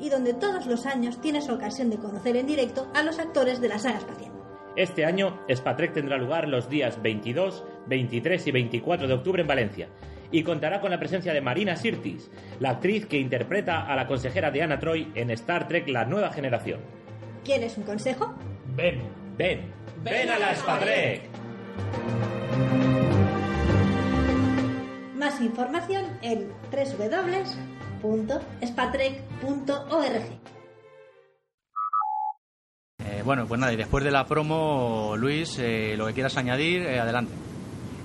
y donde todos los años tienes ocasión de conocer en directo a los actores de la saga espacial. este año Spatrek tendrá lugar los días 22, 23 y 24 de octubre en Valencia y contará con la presencia de Marina Sirtis, la actriz que interpreta a la consejera Diana Troy en Star Trek La Nueva Generación. ¿Quieres un consejo? Ven. Ven, ven a la Spatrek. Más información en www.spatrek.org. Eh, bueno, pues nada, y después de la promo, Luis, eh, lo que quieras añadir, eh, adelante.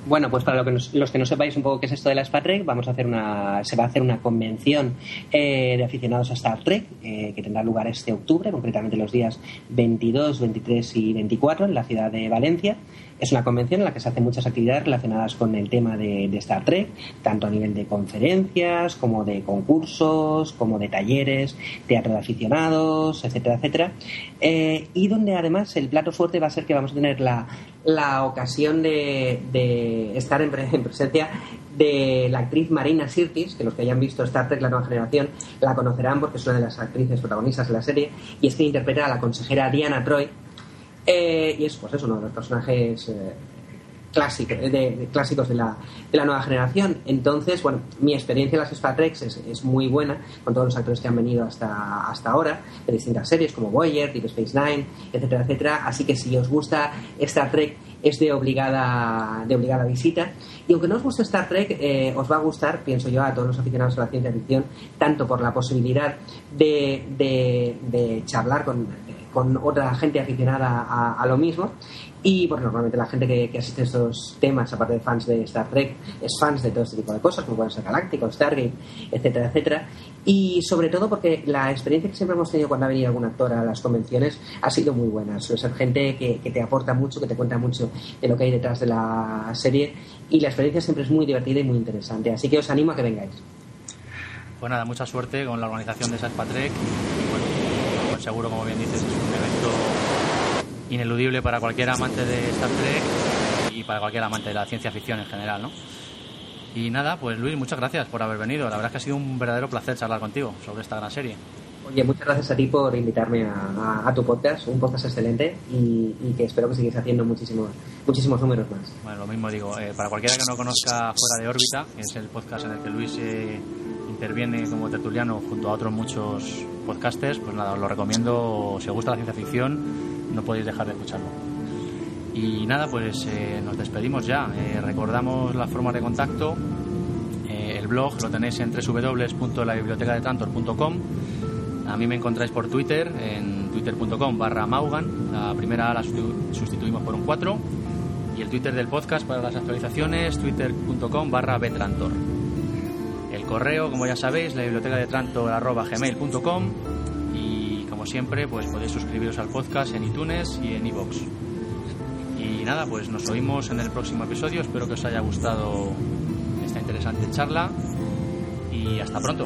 Bueno, pues para lo que nos- los que no sepáis un poco qué es esto de la Star Trek, vamos a hacer una, se va a hacer una convención eh, de aficionados a Star Trek eh, que tendrá lugar este octubre, concretamente los días 22, 23 y 24 en la ciudad de Valencia. Es una convención en la que se hacen muchas actividades relacionadas con el tema de, Star Trek, tanto a nivel de conferencias, como de concursos, como de talleres, teatro de aficionados, etcétera, etcétera. Eh, y donde además el plato fuerte va a ser que vamos a tener la, la ocasión de, estar en, en presencia de la actriz Marina Sirtis, que los que hayan visto Star Trek La Nueva Generación la conocerán porque es una de las actrices protagonistas de la serie, y es que interpreta a la consejera Diana Troy, eh, y es pues eso, uno de los personajes eh, clásicos, de, de- clásicos de la, de la nueva generación. Entonces, bueno, mi experiencia en las Star Trek es, es muy buena, con todos los actores que han venido hasta, hasta ahora, de distintas series como Voyager, Deep Space Nine, etcétera, etcétera. Así que si os gusta Star Trek, es de obligada, de obligada visita. Y aunque no os guste Star Trek, eh, os va a gustar, pienso yo, a todos los aficionados a la ciencia ficción, tanto por la posibilidad de, de, de charlar con, con otra gente aficionada a, a lo mismo. Y porque normalmente la gente que, que asiste a estos temas, aparte de fans de Star Trek, es fans de todo este tipo de cosas, como pueden ser Galáctico, Stargate, etcétera, etcétera. Y sobre todo porque la experiencia que siempre hemos tenido cuando ha venido algún actor a las convenciones ha sido muy buena. Suele ser gente que, que te aporta mucho, que te cuenta mucho de lo que hay detrás de la serie. Y la experiencia siempre es muy divertida y muy interesante. Así que os animo a que vengáis. Pues nada, mucha suerte con la organización de esa Spatrek. Seguro, como bien dices, es un evento ineludible para cualquier amante de Star Trek y para cualquier amante de la ciencia ficción en general, ¿no? Y nada, pues Luis, muchas gracias por haber venido. La verdad es que ha sido un verdadero placer charlar contigo sobre esta gran serie. Oye, muchas gracias a ti por invitarme a, a- a tu podcast, un podcast excelente y, y que espero que sigáis haciendo muchísimos, muchísimos números más. Bueno, lo mismo digo, eh, para cualquiera que no conozca Fuera de órbita, que es el podcast en el que Luis eh, interviene como tertuliano junto a otros muchos podcasters, pues nada, os lo recomiendo. Si os gusta la ciencia ficción, no podéis dejar de escucharlo. Y nada, pues eh, nos despedimos ya. Eh, recordamos las formas de contacto. Eh, el blog lo tenéis en www.labibliotecadetrantor.com. A mí me encontráis por Twitter, en twitter.com barra Maugan. La primera la sustitu- sustituimos por un 4. Y el Twitter del podcast para las actualizaciones, twitter.com barra betrantor. Correo, como ya sabéis, la biblioteca de Trantor arroba gmail.com. Y como siempre, pues podéis suscribiros al podcast en iTunes y en iVoox. Y nada, pues nos oímos en el próximo episodio. Espero que os haya gustado esta interesante charla. Y hasta pronto.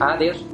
Adiós.